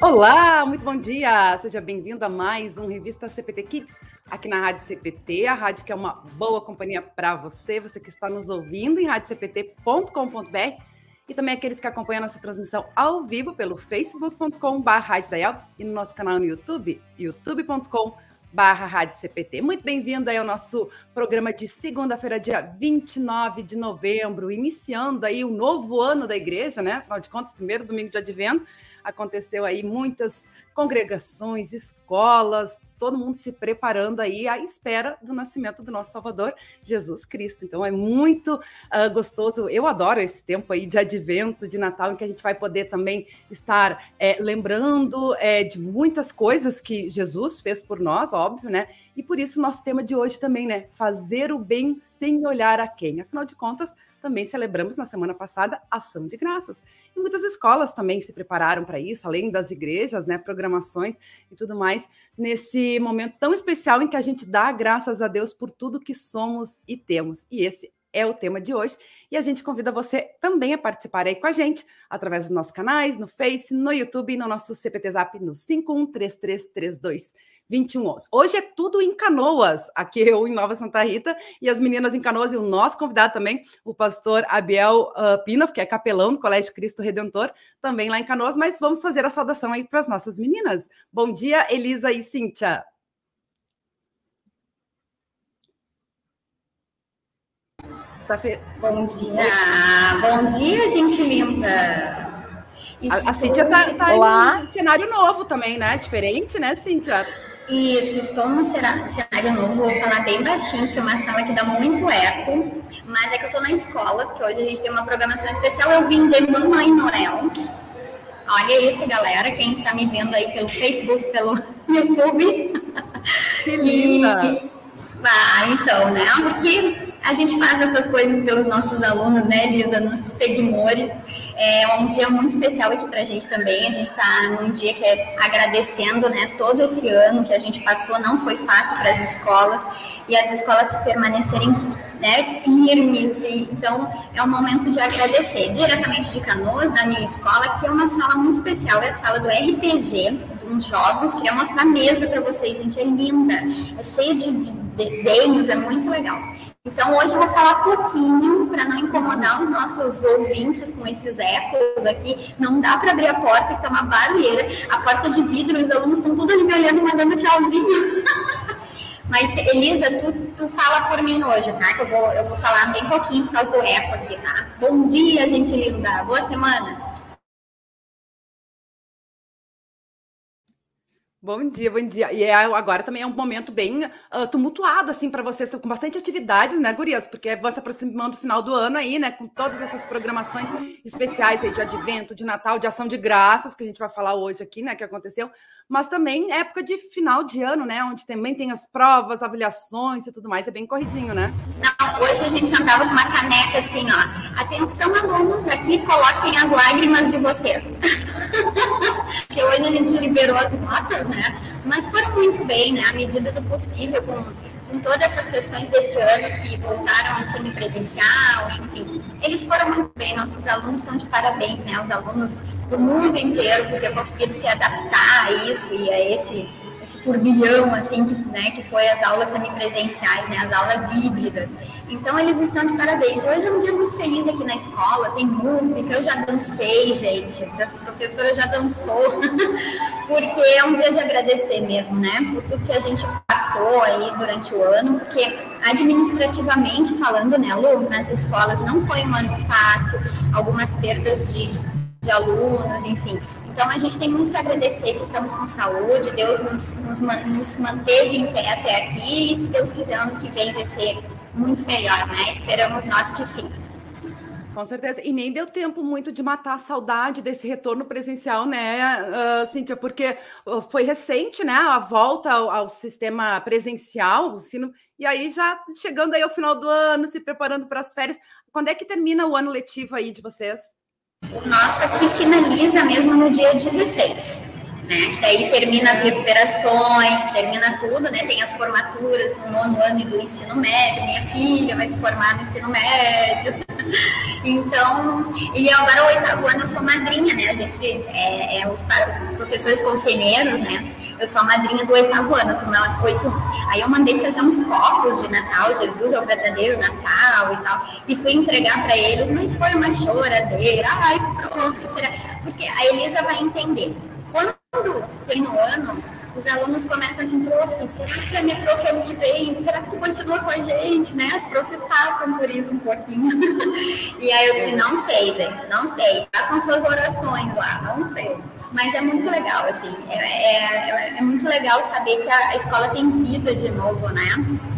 Olá, muito bom dia! Seja bem-vindo a mais um Revista CPT Kids, aqui na Rádio CPT, a rádio que é uma boa companhia para você, você que está nos ouvindo em radiocpt.com.br e também aqueles que acompanham a nossa transmissão ao vivo pelo facebook.com.br e no nosso canal no YouTube, youtube.com.br. Muito bem-vindo aí ao nosso programa de segunda-feira, dia 29 de novembro, iniciando aí o novo ano da igreja, né? Afinal de contas, primeiro domingo de advento, aconteceu aí muitas congregações, escolas, todo mundo se preparando aí à espera do nascimento do nosso Salvador, Jesus Cristo. Então é muito uh, gostoso. Eu adoro esse tempo aí de advento, de Natal, em que a gente vai poder também estar é, lembrando é, de muitas coisas que Jesus fez por nós, óbvio, né? E por isso nosso tema de hoje também, né? Fazer o bem sem olhar a quem. Afinal de contas, também celebramos na semana passada Ação de Graças. E muitas escolas também se prepararam para isso, além das igrejas, né, programações e tudo mais, nesse momento tão especial em que a gente dá graças a Deus por tudo que somos e temos. E esse é o tema de hoje. E a gente convida você também a participar aí com a gente, através dos nossos canais, no Face, no YouTube e no nosso CPT Zap no 513332 2111. Hoje é tudo em Canoas, aqui eu em Nova Santa Rita, e as meninas em Canoas, e o nosso convidado também, o pastor Abiel uh, Pinoff, que é capelão do Colégio Cristo Redentor, também lá em Canoas, mas vamos fazer a saudação aí para as nossas meninas. Bom dia, Elisa e Cíntia. Tá fe... Bom dia, bom dia, gente linda. Estou... A, a Cíntia está tá em um cenário novo também, né? Diferente, né, Cíntia? Isso, estou num cenário novo, vou falar bem baixinho, porque é uma sala que dá muito eco, mas é que eu estou na escola, porque hoje a gente tem uma programação especial, eu vim de Mamãe Noel. Olha isso, galera, quem está me vendo aí pelo Facebook, pelo YouTube. Que linda! E... Ah, então, né? Porque a gente faz essas coisas pelos nossos alunos, né, Elisa, nossos seguidores. É um dia muito especial aqui para a gente também. A gente está num dia que é agradecendo né, todo esse ano que a gente passou. Não foi fácil para as escolas e as escolas permanecerem né, firmes. Então, é um momento de agradecer. Diretamente de Canoas, da minha escola, que é uma sala muito especial. É a sala do RPG, uns jogos. Queria mostrar a mesa para vocês, gente. É linda, é cheia de, de desenhos, é muito legal. Então, hoje eu vou falar pouquinho para não incomodar os nossos ouvintes com esses ecos aqui. Não dá para abrir a porta, que tá uma barulheira. A porta de vidro, os alunos estão tudo ali me olhando, mandando tchauzinho. Mas, Elisa, tu, tu fala por mim hoje, tá? Que eu vou, eu vou falar bem pouquinho por causa do eco aqui, tá? Bom dia, gente linda. Boa semana. Bom dia, bom dia. E é, agora também é um momento bem uh, tumultuado, assim, para vocês, com bastante atividades, né, Gurias? Porque vão se aproximando do final do ano aí, né, com todas essas programações especiais aí de advento, de Natal, de ação de graças, que a gente vai falar hoje aqui, né, que aconteceu, mas também época de final de ano, né, onde também tem as provas, avaliações e tudo mais, é bem corridinho, né? Não, hoje a gente andava com uma caneca assim, ó. Atenção, alunos, aqui coloquem as lágrimas de vocês. Porque hoje a gente liberou as notas, né? Mas foram muito bem, né? À medida do possível, com, com todas essas questões desse ano que voltaram ao semipresencial, enfim. Eles foram muito bem, nossos alunos estão de parabéns, né? Os alunos do mundo inteiro, porque conseguiram se adaptar a isso e a esse esse turbilhão, assim, que, né, que foi as aulas semipresenciais, né, as aulas híbridas. Então, eles estão de parabéns. Hoje é um dia muito feliz aqui na escola, tem música, eu já dancei, gente, a professora já dançou, porque é um dia de agradecer mesmo, né, por tudo que a gente passou aí durante o ano, porque administrativamente falando, né, Lu, nas escolas não foi um ano fácil, algumas perdas de, de, de alunos, enfim, então, a gente tem muito que agradecer que estamos com saúde, Deus nos, nos, nos manteve em pé até aqui, e se Deus quiser, ano que vem vai ser muito melhor, né? Esperamos nós que sim. Com certeza. E nem deu tempo muito de matar a saudade desse retorno presencial, né, uh, Cíntia? Porque foi recente, né? A volta ao, ao, sistema presencial, o sino, e aí já chegando aí ao final do ano, se preparando para as férias. Quando é que termina o ano letivo aí de vocês? O nosso aqui finaliza mesmo no dia 16. Né? Que daí termina as recuperações, termina tudo, né? Tem as formaturas no nono ano do ensino médio. Minha filha vai se formar no ensino médio. então, e agora o oitavo ano eu sou madrinha, né? A gente é, é os, os, professores conselheiros, né? Eu sou a madrinha do oitavo ano, turma 8. Aí eu mandei fazer uns copos de Natal, Jesus é o verdadeiro Natal e tal, e fui entregar para eles, mas foi uma choradeira. Ai, professora, porque a Elisa vai entender. Quando tem no ano, os alunos começam assim, prof, será que a minha prof é ano que vem? Será que tu continua com a gente? Né? As profs passam por isso um pouquinho. e aí eu disse, não sei, gente, não sei. Façam suas orações lá, não sei. Mas é muito legal, assim, é, é, é muito legal saber que a, a escola tem vida de novo, né?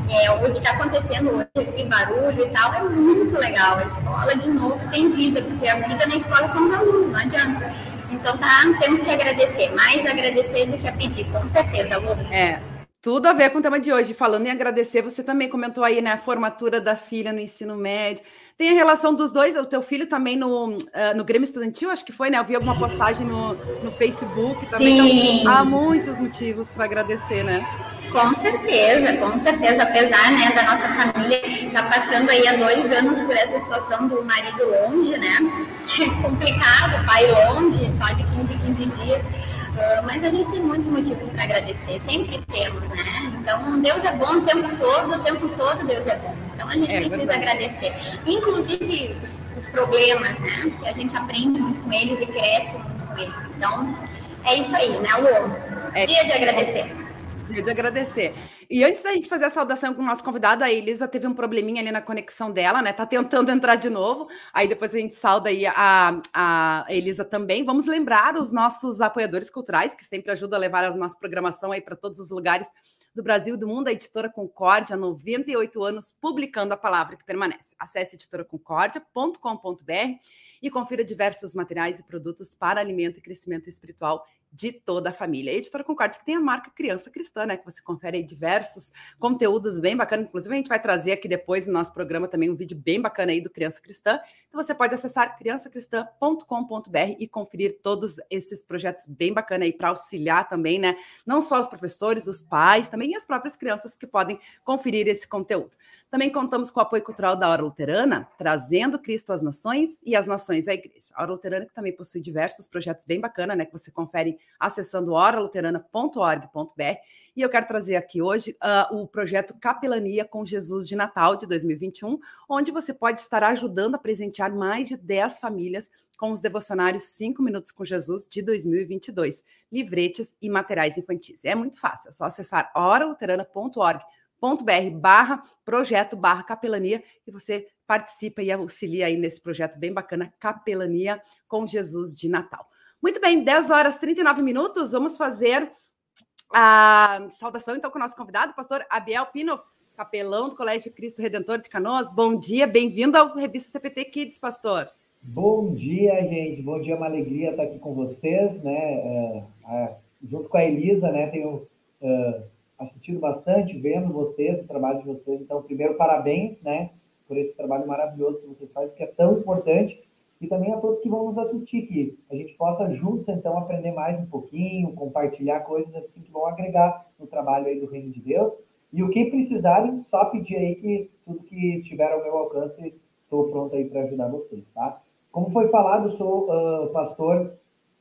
É, o que está acontecendo hoje aqui, barulho e tal, é muito legal. A escola, de novo, tem vida, porque a vida na escola são os alunos, não adianta. Então, tá, temos que agradecer, mais agradecer do que a pedir, com certeza, Lu. É, tudo a ver com o tema de hoje. Falando em agradecer, você também comentou aí, né, a formatura da filha no ensino médio. Tem a relação dos dois, o teu filho também no, uh, no Grêmio Estudantil, acho que foi, né? Eu vi alguma postagem no, no Facebook Sim. também. Então, há muitos motivos para agradecer, né? Com certeza, com certeza. Apesar né, da nossa família estar tá passando aí há dois anos por essa situação do marido longe, né? Que é complicado, pai longe, só de 15 em 15 dias. Uh, mas a gente tem muitos motivos para agradecer, sempre temos, né? Então, Deus é bom o tempo todo, o tempo todo Deus é bom. Então, a gente é, precisa verdade. agradecer. Inclusive os, os problemas, né? Que a gente aprende muito com eles e cresce muito com eles. Então, é isso aí, né, Lu? É. Dia de agradecer de agradecer. E antes da gente fazer a saudação com o nosso convidado, a Elisa teve um probleminha ali na conexão dela, né? Tá tentando entrar de novo. Aí depois a gente sauda aí a, a Elisa também. Vamos lembrar os nossos apoiadores culturais, que sempre ajudam a levar a nossa programação aí para todos os lugares do Brasil e do mundo, a editora Concórdia, há 98 anos, publicando a palavra que permanece. Acesse editoraconcordia.com.br e confira diversos materiais e produtos para alimento e crescimento espiritual de toda a família. A Editora Concorde, que tem a marca Criança Cristã, né? Que você confere diversos conteúdos bem bacanas. Inclusive, a gente vai trazer aqui depois no nosso programa também um vídeo bem bacana aí do Criança Cristã. Então, você pode acessar criançacristã.com.br e conferir todos esses projetos bem bacanas aí para auxiliar também, né? Não só os professores, os pais, também as próprias crianças que podem conferir esse conteúdo. Também contamos com o apoio cultural da Hora Luterana, trazendo Cristo às nações e as nações à igreja. A Hora Luterana que também possui diversos projetos bem bacanas, né? Que você confere acessando oraluterana.org.br. E eu quero trazer aqui hoje uh, o projeto Capelania com Jesus de Natal de 2021, onde você pode estar ajudando a presentear mais de 10 famílias com os devocionários 5 Minutos com Jesus de 2022, livretes e materiais infantis. É muito fácil, é só acessar oraluterana.org.br barra projeto barra capelania e você participa e auxilia aí nesse projeto bem bacana, Capelania com Jesus de Natal. Muito bem, 10 horas e 39 minutos. Vamos fazer a saudação então com o nosso convidado, pastor Abiel Pino, capelão do Colégio Cristo Redentor de Canoas. Bom dia, bem-vindo ao Revista CPT Kids, pastor. Bom dia, gente. Bom dia, é uma alegria estar aqui com vocês, né? É, junto com a Elisa, né? Tenho é, assistido bastante, vendo vocês, o trabalho de vocês. Então, primeiro, parabéns, né? Por esse trabalho maravilhoso que vocês fazem, que é tão importante e também a todos que vão nos assistir, que a gente possa juntos, então, aprender mais um pouquinho, compartilhar coisas assim que vão agregar no trabalho aí do Reino de Deus. E o que precisarem, só pedir aí que tudo que estiver ao meu alcance, estou pronto aí para ajudar vocês, tá? Como foi falado, eu sou uh, pastor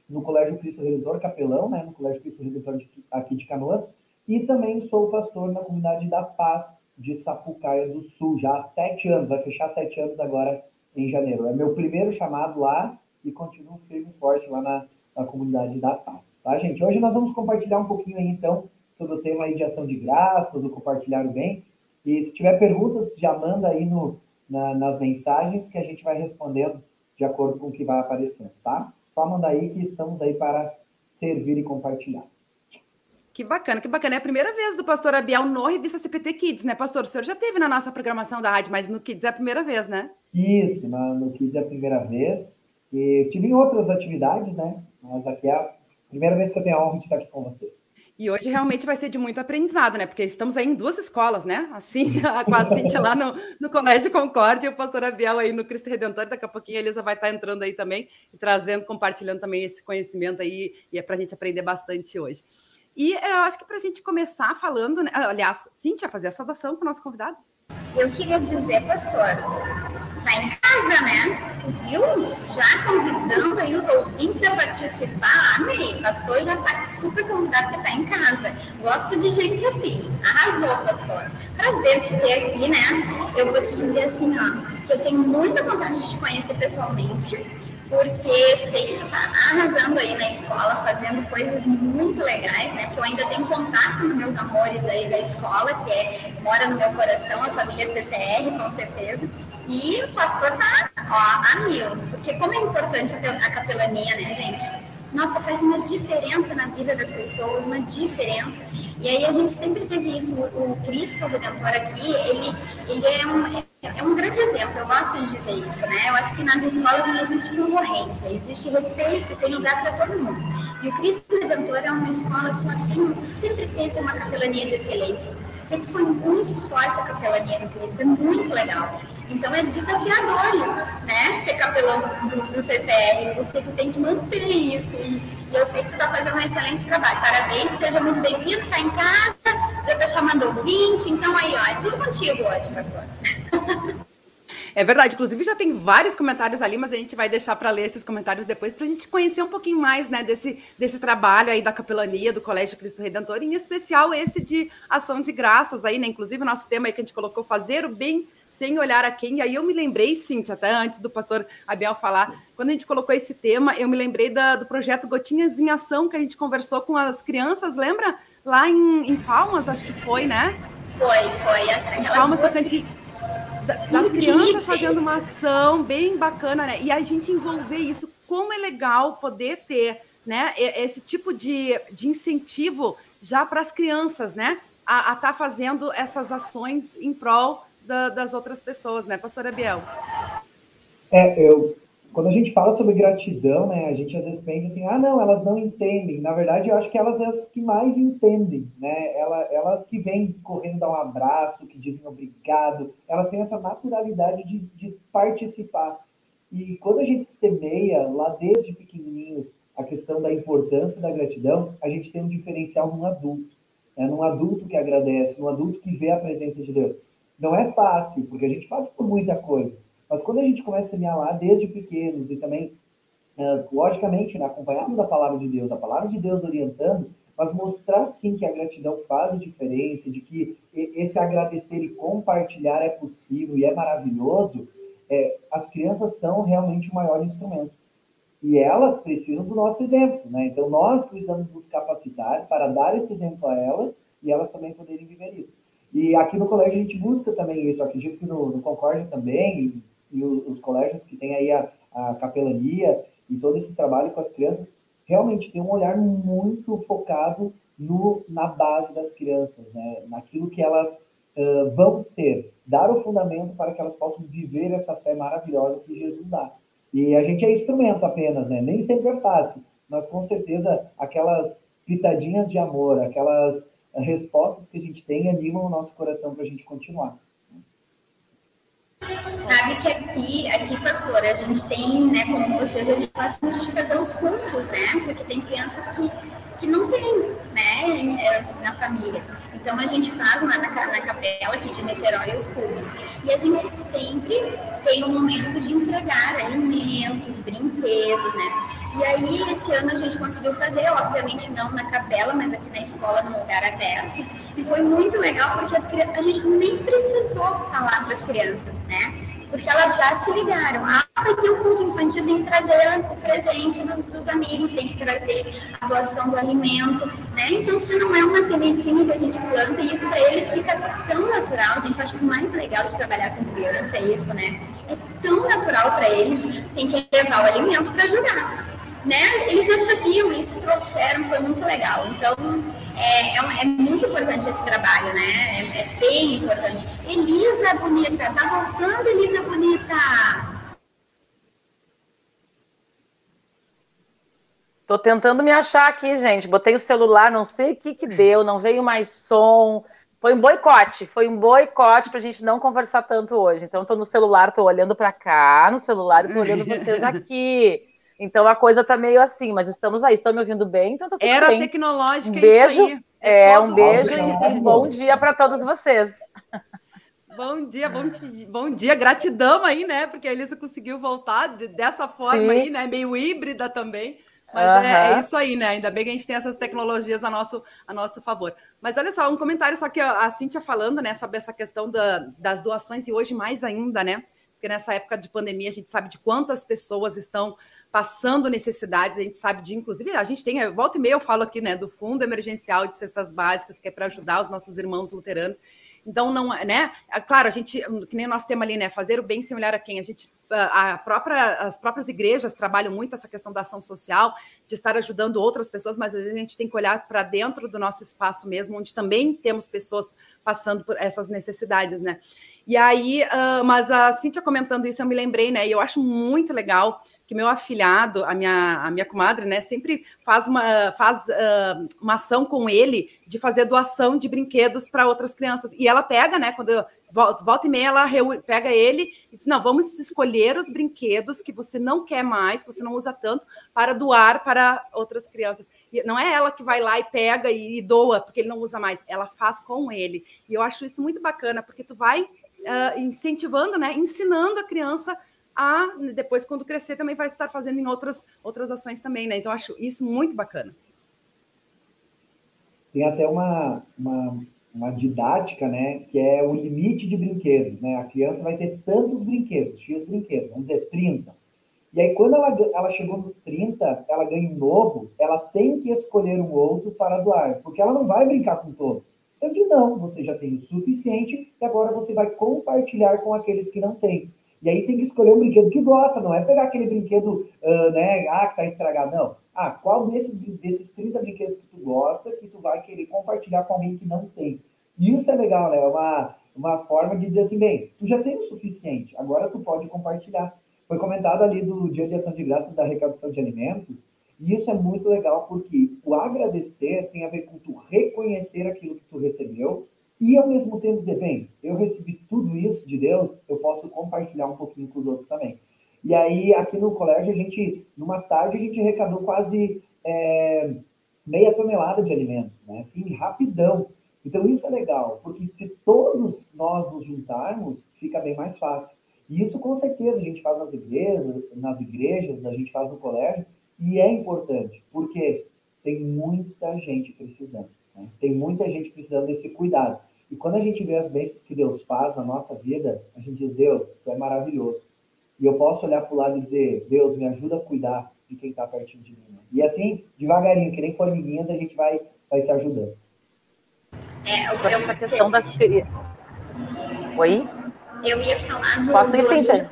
no Colégio Cristo Redentor, capelão, né, no Colégio Cristo Redentor de, aqui de Canoas, e também sou pastor na comunidade da Paz de Sapucaia do Sul, já há sete anos, vai fechar sete anos agora em janeiro. É meu primeiro chamado lá e continuo firme e forte lá na, na comunidade da paz. Tá, gente? Hoje nós vamos compartilhar um pouquinho aí, então, sobre o tema aí de ação de graças, o compartilhar o bem. E se tiver perguntas, já manda aí no, na, nas mensagens que a gente vai respondendo de acordo com o que vai aparecendo, tá? Só manda aí que estamos aí para servir e compartilhar. Que bacana, que bacana. É a primeira vez do Pastor Abiel no Revista CPT Kids, né, Pastor? O senhor já teve na nossa programação da rádio, mas no Kids é a primeira vez, né? Isso, no Kids é a primeira vez. E tive em outras atividades, né? Mas aqui é a primeira vez que eu tenho a honra de estar aqui com vocês. E hoje realmente vai ser de muito aprendizado, né? Porque estamos aí em duas escolas, né? Assim, com a Cíntia lá no, no Colégio Concórdia e o pastor Abiel aí no Cristo Redentor. Daqui a pouquinho a Elisa vai estar entrando aí também e trazendo, compartilhando também esse conhecimento aí. E é para a gente aprender bastante hoje. E eu acho que para a gente começar falando, né? aliás, Cíntia, fazer a saudação para o nosso convidado. Eu queria dizer, pastor, tá em casa, né? Tu viu? Já convidando aí os ouvintes a participar. Amei. Pastor já tá super convidado porque tá em casa. Gosto de gente assim. Arrasou, pastor. Prazer te ter aqui, né? Eu vou te dizer assim, ó, que eu tenho muita vontade de te conhecer pessoalmente porque sei que tu tá arrasando aí na escola, fazendo coisas muito legais, né? Porque eu ainda tenho contato com os meus amores aí da escola, que é, mora no meu coração, a família CCR, com certeza. E o pastor tá, ó, a mil. Porque como é importante a capelania, né, gente? nossa, faz uma diferença na vida das pessoas, uma diferença. E aí a gente sempre teve isso, o, Cristo Redentor aqui, ele, ele é, um, é um grande exemplo, eu gosto de dizer isso, né? Eu acho que nas escolas não existe concorrência, existe respeito, tem lugar para todo mundo. E o Cristo Redentor é uma escola assim, que tem, sempre teve uma capelania de excelência, sempre foi muito forte a capelania do Cristo, é muito legal. Então é desafiador, né, ser capelão do, do CCR, porque tu tem que manter isso. E, e eu sei que tu está fazendo um excelente trabalho. Parabéns, seja muito bem-vindo, está em casa, já está chamando ouvinte. Então aí, ó, é tudo contigo hoje, pastor. É verdade, inclusive já tem vários comentários ali, mas a gente vai deixar para ler esses comentários depois para a gente conhecer um pouquinho mais, né, desse, desse trabalho aí da capelania do Colégio Cristo Redentor, em especial esse de ação de graças aí, né? Inclusive o nosso tema aí que a gente colocou fazer o bem sem olhar a quem. E aí eu me lembrei, Cintia, até antes do pastor Abel falar, quando a gente colocou esse tema, eu me lembrei da, do projeto Gotinhas em Ação, que a gente conversou com as crianças, lembra? Lá em, em Palmas, acho que foi, né? Foi, foi. Essa, em Palmas, duas... gente, das crianças fazendo uma ação bem bacana, né? E a gente envolver isso, como é legal poder ter né, esse tipo de, de incentivo já para as crianças, né? A estar tá fazendo essas ações em prol da, das outras pessoas, né, pastora Biel? É, eu, quando a gente fala sobre gratidão, né, a gente às vezes pensa assim, ah, não, elas não entendem. Na verdade, eu acho que elas são as que mais entendem, né? Elas, elas que vêm correndo dar um abraço, que dizem obrigado, elas têm essa naturalidade de, de participar. E quando a gente semeia lá desde pequenininhos a questão da importância da gratidão, a gente tem um diferencial num adulto, né? num adulto que agradece, num adulto que vê a presença de Deus. Não é fácil, porque a gente passa por muita coisa. Mas quando a gente começa a semear lá desde pequenos e também, logicamente, né, acompanhado da palavra de Deus, a palavra de Deus orientando, mas mostrar sim que a gratidão faz diferença, de que esse agradecer e compartilhar é possível e é maravilhoso, é, as crianças são realmente o maior instrumento. E elas precisam do nosso exemplo, né? Então nós precisamos nos capacitar para dar esse exemplo a elas e elas também poderem viver isso. E aqui no colégio a gente busca também isso. Acredito que no, no Concórdia também, e, e os, os, colégios que têm aí a, a capelania e todo esse trabalho com as crianças, realmente tem um olhar muito focado no, na base das crianças, né? naquilo que elas uh, vão ser, dar o fundamento para que elas possam viver essa fé maravilhosa que Jesus dá. E a gente é instrumento apenas, né? nem sempre é fácil, mas com certeza aquelas pitadinhas de amor, aquelas respostas que a gente tem animam o nosso coração para a gente continuar. Sabe que aqui, aqui, pastora, a gente tem, né, como vocês, a gente gosta muito de fazer os cultos, né? Porque tem crianças que, que não tem, né, na família. Então a gente faz lá na, na capela aqui de Niterói os cultos. E a gente sempre tem um momento de entregar alimentos, brinquedos, né? E aí esse ano a gente conseguiu fazer, obviamente não na capela, mas aqui na escola, num lugar aberto. E foi muito legal porque as, a gente nem precisou falar para as crianças, né? Porque elas já se ligaram. Ah, vai ter um culto infantil, tem que trazer o presente dos, dos, amigos, tem que trazer a doação do alimento, né? Então, se não é uma sementinha que a gente planta, e isso para eles fica tão natural, gente, eu acho que o mais legal de trabalhar com criança é isso, né? É tão natural para eles, tem que levar o alimento para ajudar né, eles já sabiam isso, trouxeram, foi muito legal. Então, é, é, é muito importante esse trabalho, né? É, é, bem importante. Elisa Bonita, tá voltando, Elisa Bonita? Tô tentando me achar aqui, gente. Botei o celular, não sei o que que deu, não veio mais som. Foi um boicote, foi um boicote para a gente não conversar tanto hoje. Então, estou no celular, estou olhando para cá no celular e estou olhando vocês aqui. Então a coisa tá meio assim, mas estamos aí. Estão me ouvindo bem? Então tá tudo Era bem. tecnológica, um beijo, É, é um beijo e um bom dia para todos vocês. Bom dia, bom, bom dia, gratidão aí, né? Porque a Elisa conseguiu voltar dessa forma Sim. aí, né? Meio híbrida também. Mas uhum. é, é, isso aí, né? Ainda bem que a gente tem essas tecnologias a nosso, a nosso favor. Mas olha só, um comentário só que a Cíntia falando, né, sobre essa questão da, das doações e hoje mais ainda, né? Porque nessa época de pandemia a gente sabe de quantas pessoas estão passando necessidades, a gente sabe de, inclusive, a gente tem, volta e meia eu falo aqui, né, do Fundo Emergencial de Cestas Básicas, que é para ajudar os nossos irmãos luteranos. Então, não, né? É claro, a gente, que nem nós temos ali, né? Fazer o bem sem olhar a quem. A gente, a própria, as próprias igrejas trabalham muito essa questão da ação social, de estar ajudando outras pessoas, mas às vezes a gente tem que olhar para dentro do nosso espaço mesmo, onde também temos pessoas passando por essas necessidades, né? E aí, uh, mas a Cíntia comentando isso, eu me lembrei, né? E eu acho muito legal que meu afilhado, a minha, a minha comadre, né, sempre faz uma, faz, uh, uma ação com ele de fazer doação de brinquedos para outras crianças. E ela pega, né, quando eu, volta e meia, ela pega ele e diz: Não, vamos escolher os brinquedos que você não quer mais, que você não usa tanto, para doar para outras crianças. E não é ela que vai lá e pega e, e doa, porque ele não usa mais, ela faz com ele. E eu acho isso muito bacana, porque tu vai uh, incentivando, né, ensinando a criança a depois, quando crescer, também vai estar fazendo em outras, outras ações também, né? Então, acho isso muito bacana. Tem até uma, uma, uma didática, né? Que é o limite de brinquedos, né? A criança vai ter tantos brinquedos, X brinquedos, vamos dizer 30. E aí, quando ela, ela chegou nos 30, ela ganha um novo, ela tem que escolher um outro para doar, porque ela não vai brincar com todos. Eu digo, não, você já tem o suficiente e agora você vai compartilhar com aqueles que não têm. E aí tem que escolher um brinquedo que gosta, não é pegar aquele brinquedo, uh, né, ah, que tá estragado, não. Ah, qual desses, desses 30 brinquedos que tu gosta que tu vai querer compartilhar com alguém que não tem? Isso é legal, né? É uma, uma forma de dizer assim, bem, tu já tem o suficiente, agora tu pode compartilhar. Foi comentado ali do Dia de Ação de Graças da arrecadação de alimentos, e isso é muito legal porque o agradecer tem a ver com tu reconhecer aquilo que tu recebeu e ao mesmo tempo dizer, bem, eu recebi tudo isso de Deus, eu posso compartilhar um pouquinho com os outros também. E aí, aqui no colégio, a gente, numa tarde, a gente arrecadou quase é, meia tonelada de alimentos, né? Assim, rapidão. Então, isso é legal, porque se todos nós nos juntarmos, fica bem mais fácil. E isso, com certeza, a gente faz nas igrejas, nas igrejas, a gente faz no colégio, e é importante, porque tem muita gente precisando. Né? Tem muita gente precisando desse cuidado. E quando a gente vê as bênçãos que Deus faz na nossa vida, a gente diz, Deus, tu é maravilhoso. E eu posso olhar para o lado e dizer, Deus, me ajuda a cuidar de quem está pertinho de mim. E assim, devagarinho, que nem formiguinhas, a gente vai, vai se ajudando. É, eu, eu, questão das... Oi? Eu ia falar do... Posso ir, sim,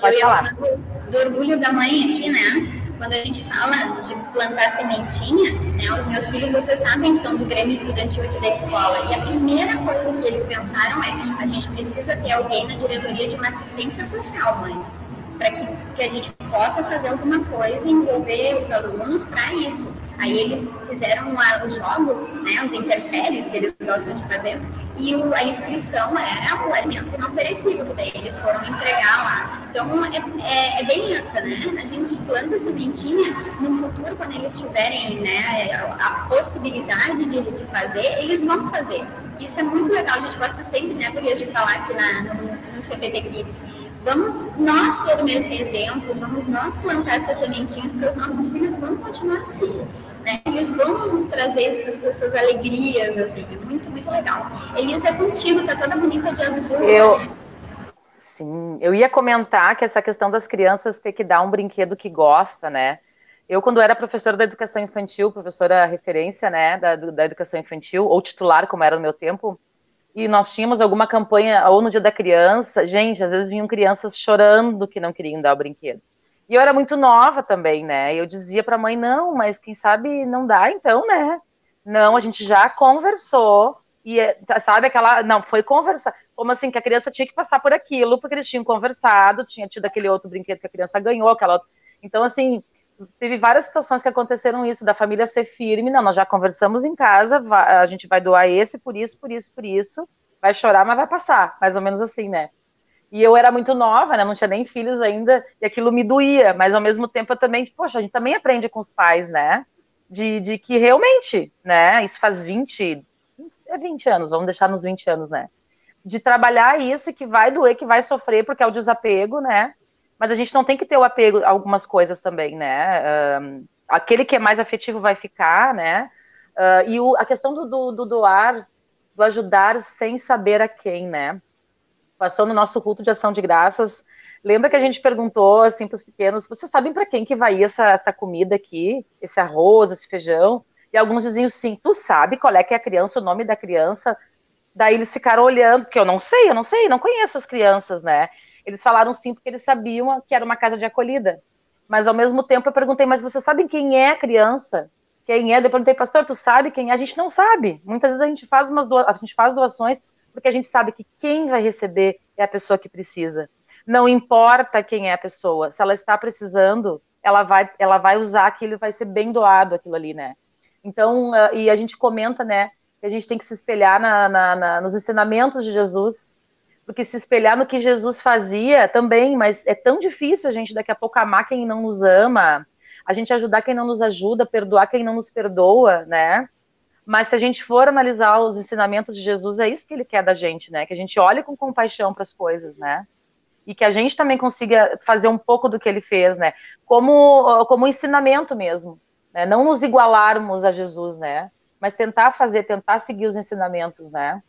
Pode falar. Do, do orgulho da mãe aqui, né? Quando a gente fala de plantar sementinha, né, os meus filhos, vocês sabem, são do Grêmio Estudantil aqui da escola. E a primeira coisa que eles pensaram é: a gente precisa ter alguém na diretoria de uma assistência social, mãe, para que, que a gente possa fazer alguma coisa e envolver os alunos para isso. Aí eles fizeram os jogos, né, os interséries que eles gostam de fazer, e a inscrição era o alimento não perecível, que daí eles foram entregar lá. Então, é, é, é, bem essa, né? A gente planta sementinha, no futuro, quando eles tiverem né, a, a possibilidade de, de fazer, eles vão fazer. Isso é muito legal, a gente gosta sempre, né, Gurias, de falar aqui na, no, no CPT Kids. Vamos nós ser mesmo exemplos, vamos nós plantar essas sementinhas para os nossos filhos vão continuar assim. Né? Eles vão nos trazer essas, essas alegrias, assim, é muito, muito legal. Elisa, é contigo, tá toda bonita de azul. Eu... Sim, eu ia comentar que essa questão das crianças ter que dar um brinquedo que gosta, né? Eu, quando era professora da educação infantil, professora referência, né, da, da educação infantil, ou titular, como era no meu tempo, e nós tínhamos alguma campanha, ou no dia da criança, gente, às vezes vinham crianças chorando que não queriam dar o brinquedo. E eu era muito nova também, né? Eu dizia para a mãe, não, mas quem sabe não dá, então, né? Não, a gente já conversou e é, sabe aquela, não, foi conversar, como assim que a criança tinha que passar por aquilo, porque eles tinham conversado, tinha tido aquele outro brinquedo que a criança ganhou, aquela então assim, teve várias situações que aconteceram isso da família ser firme, não, nós já conversamos em casa, a gente vai doar esse por isso, por isso, por isso, vai chorar, mas vai passar, mais ou menos assim, né? E eu era muito nova, né? Não tinha nem filhos ainda, e aquilo me doía, mas ao mesmo tempo eu também, poxa, a gente também aprende com os pais, né? De, de que realmente, né? Isso faz 20, é 20 anos, vamos deixar nos 20 anos, né? de trabalhar isso que vai doer, que vai sofrer, porque é o desapego, né? Mas a gente não tem que ter o apego a algumas coisas também, né? Aquele que é mais afetivo vai ficar, né? Uh, e o, a questão do, do, do, doar, do ajudar sem saber a quem, né? Passou no nosso culto de ação de graças. Lembra que a gente perguntou assim para os pequenos: vocês sabem para quem que vai essa, essa comida aqui, esse arroz, esse feijão? E alguns diziam sim, tu sabe qual é que é a criança, o nome da criança? Daí eles ficaram olhando, porque eu não sei, eu não sei, não conheço as crianças, né? Eles falaram sim porque eles sabiam que era uma casa de acolhida. Mas ao mesmo tempo eu perguntei, mas vocês sabem quem é a criança? Quem é? Eu perguntei, pastor, tu sabe quem é? A gente não sabe. Muitas vezes a gente faz umas doa... a gente faz doações porque a gente sabe que quem vai receber é a pessoa que precisa. Não importa quem é a pessoa, se ela está precisando, ela vai, ela vai usar aquilo, vai ser bem doado aquilo ali, né? Então, uh, e a gente comenta, né, que a gente tem que se espelhar na, na, na, nos ensinamentos de Jesus, porque se espelhar no que Jesus fazia também, mas é tão difícil a gente daqui a pouco amar quem não nos ama, a gente ajudar quem não nos ajuda, perdoar quem não nos perdoa, né? Mas se a gente for analisar os ensinamentos de Jesus, é isso que ele quer da gente, né? Que a gente olhe com compaixão para as coisas, né? E que a gente também consiga fazer um pouco do que ele fez, né? Como, como ensinamento mesmo né? Não nos igualarmos a Jesus, né? Mas tentar fazer, tentar seguir os ensinamentos, né?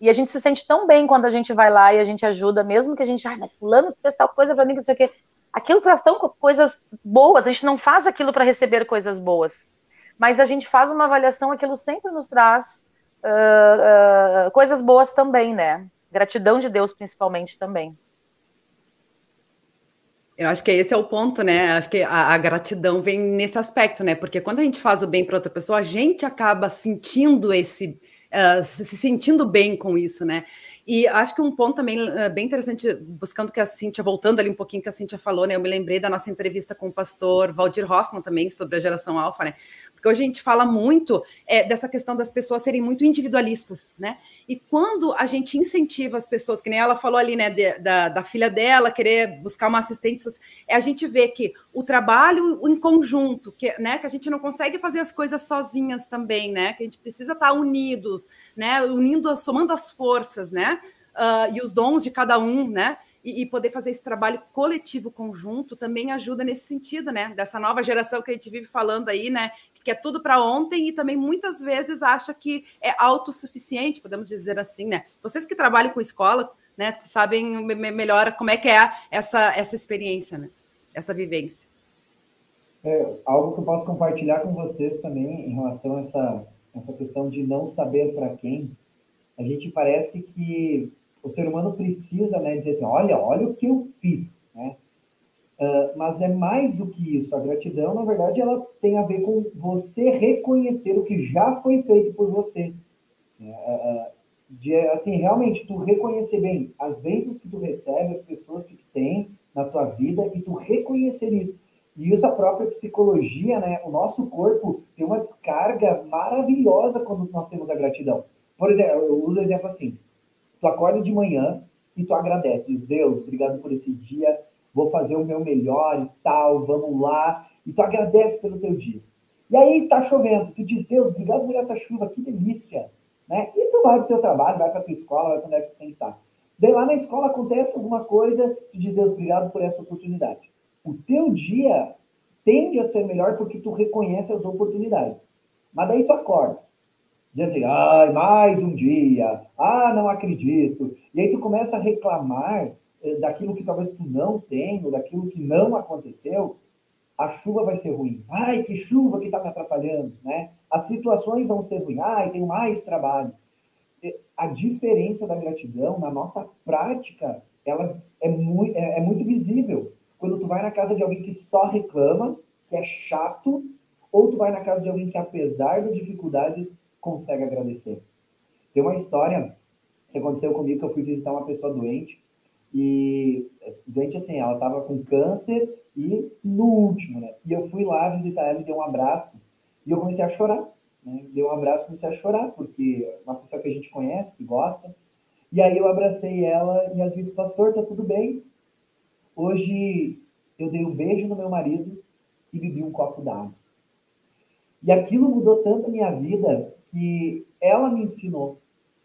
E a gente se sente tão bem quando a gente vai lá e a gente ajuda, mesmo que a gente, ah, mas fulano fez tal coisa para mim, que não sei o quê. Aquilo traz tão coisas boas, a gente não faz aquilo para receber coisas boas. Mas a gente faz uma avaliação, aquilo sempre nos traz uh, uh, coisas boas também, né? Gratidão de Deus, principalmente, também. Eu acho que esse é o ponto, né? Acho que a, a, gratidão vem nesse aspecto, né? Porque quando a gente faz o bem para outra pessoa, a gente acaba sentindo esse, uh, se sentindo bem com isso, né? E acho que um ponto também uh, bem interessante, buscando que a Cíntia, voltando ali um pouquinho que a Cíntia falou, né? Eu me lembrei da nossa entrevista com o pastor Valdir Hoffman também sobre a geração alfa, né? Porque hoje a gente fala muito é, dessa questão das pessoas serem muito individualistas, né? E quando a gente incentiva as pessoas, que nem ela falou ali, né, de, da, da filha dela querer buscar uma assistente, é a gente vê que o trabalho em conjunto, que, né, que a gente não consegue fazer as coisas sozinhas também, né? Que a gente precisa estar unidos, né? Unindo, somando as forças, né? Uh, e os dons de cada um, né? E, e, poder fazer esse trabalho coletivo conjunto também ajuda nesse sentido, né? Dessa nova geração que a gente vive falando aí, né? Que quer tudo para ontem e também muitas vezes acha que é autossuficiente, podemos dizer assim, né? Vocês que trabalham com escola, né? Sabem melhor como é que é essa, essa experiência, né? Essa vivência. É, algo que eu posso compartilhar com vocês também em relação a essa essa questão de não saber para quem, a gente parece que o ser humano precisa né, dizer assim, olha, olha o que eu fiz, né? Uh, mas é mais do que isso. A gratidão, na verdade, ela tem a ver com você reconhecer o que já foi feito por você. Uh, de, assim, realmente, tu reconhecer bem as bênçãos que tu recebe, as pessoas que tu tem na tua vida, e tu reconhecer isso. E isso a própria psicologia, né? O nosso corpo tem uma descarga maravilhosa quando nós temos a gratidão. Por exemplo, eu uso o exemplo assim: tu acorda de manhã e tu agradece, diz Deus, obrigado por esse dia, vou fazer o meu melhor e tal, vamos lá, e tu agradece pelo teu dia. E aí tá chovendo, tu diz Deus, obrigado por essa chuva, que delícia, né? E tu vai pro teu trabalho, vai pra tua escola, vai pra onde é que tu tem que estar. Daí lá na escola acontece alguma coisa, tu diz Deus, obrigado por essa oportunidade o teu dia tende a ser melhor porque tu reconhece as oportunidades. Mas daí tu acorda, dizendo assim, ai, mais um dia, ah, não acredito. E aí tu começa a reclamar eh, daquilo que talvez tu não tenha, ou daquilo que não aconteceu, a chuva vai ser ruim. Ai, que chuva que está me atrapalhando, né? As situações vão ser ruins. Ai, tenho mais trabalho. A diferença da gratidão na nossa prática, ela é muito, é, é muito visível quando tu vai na casa de alguém que só reclama, que é chato, ou tu vai na casa de alguém que, apesar das dificuldades, consegue agradecer. Tem uma história que aconteceu comigo que eu fui visitar uma pessoa doente e doente assim, ela estava com câncer e no último, né? E eu fui lá visitar ela e dei um abraço e eu comecei a chorar, né? Dei um abraço comecei a chorar porque é uma pessoa que a gente conhece, que gosta. E aí eu abracei ela e ela disse: "Pastor, tá tudo bem?" Hoje eu dei um beijo no meu marido e bebi um copo d'água. E aquilo mudou tanto a minha vida que ela me ensinou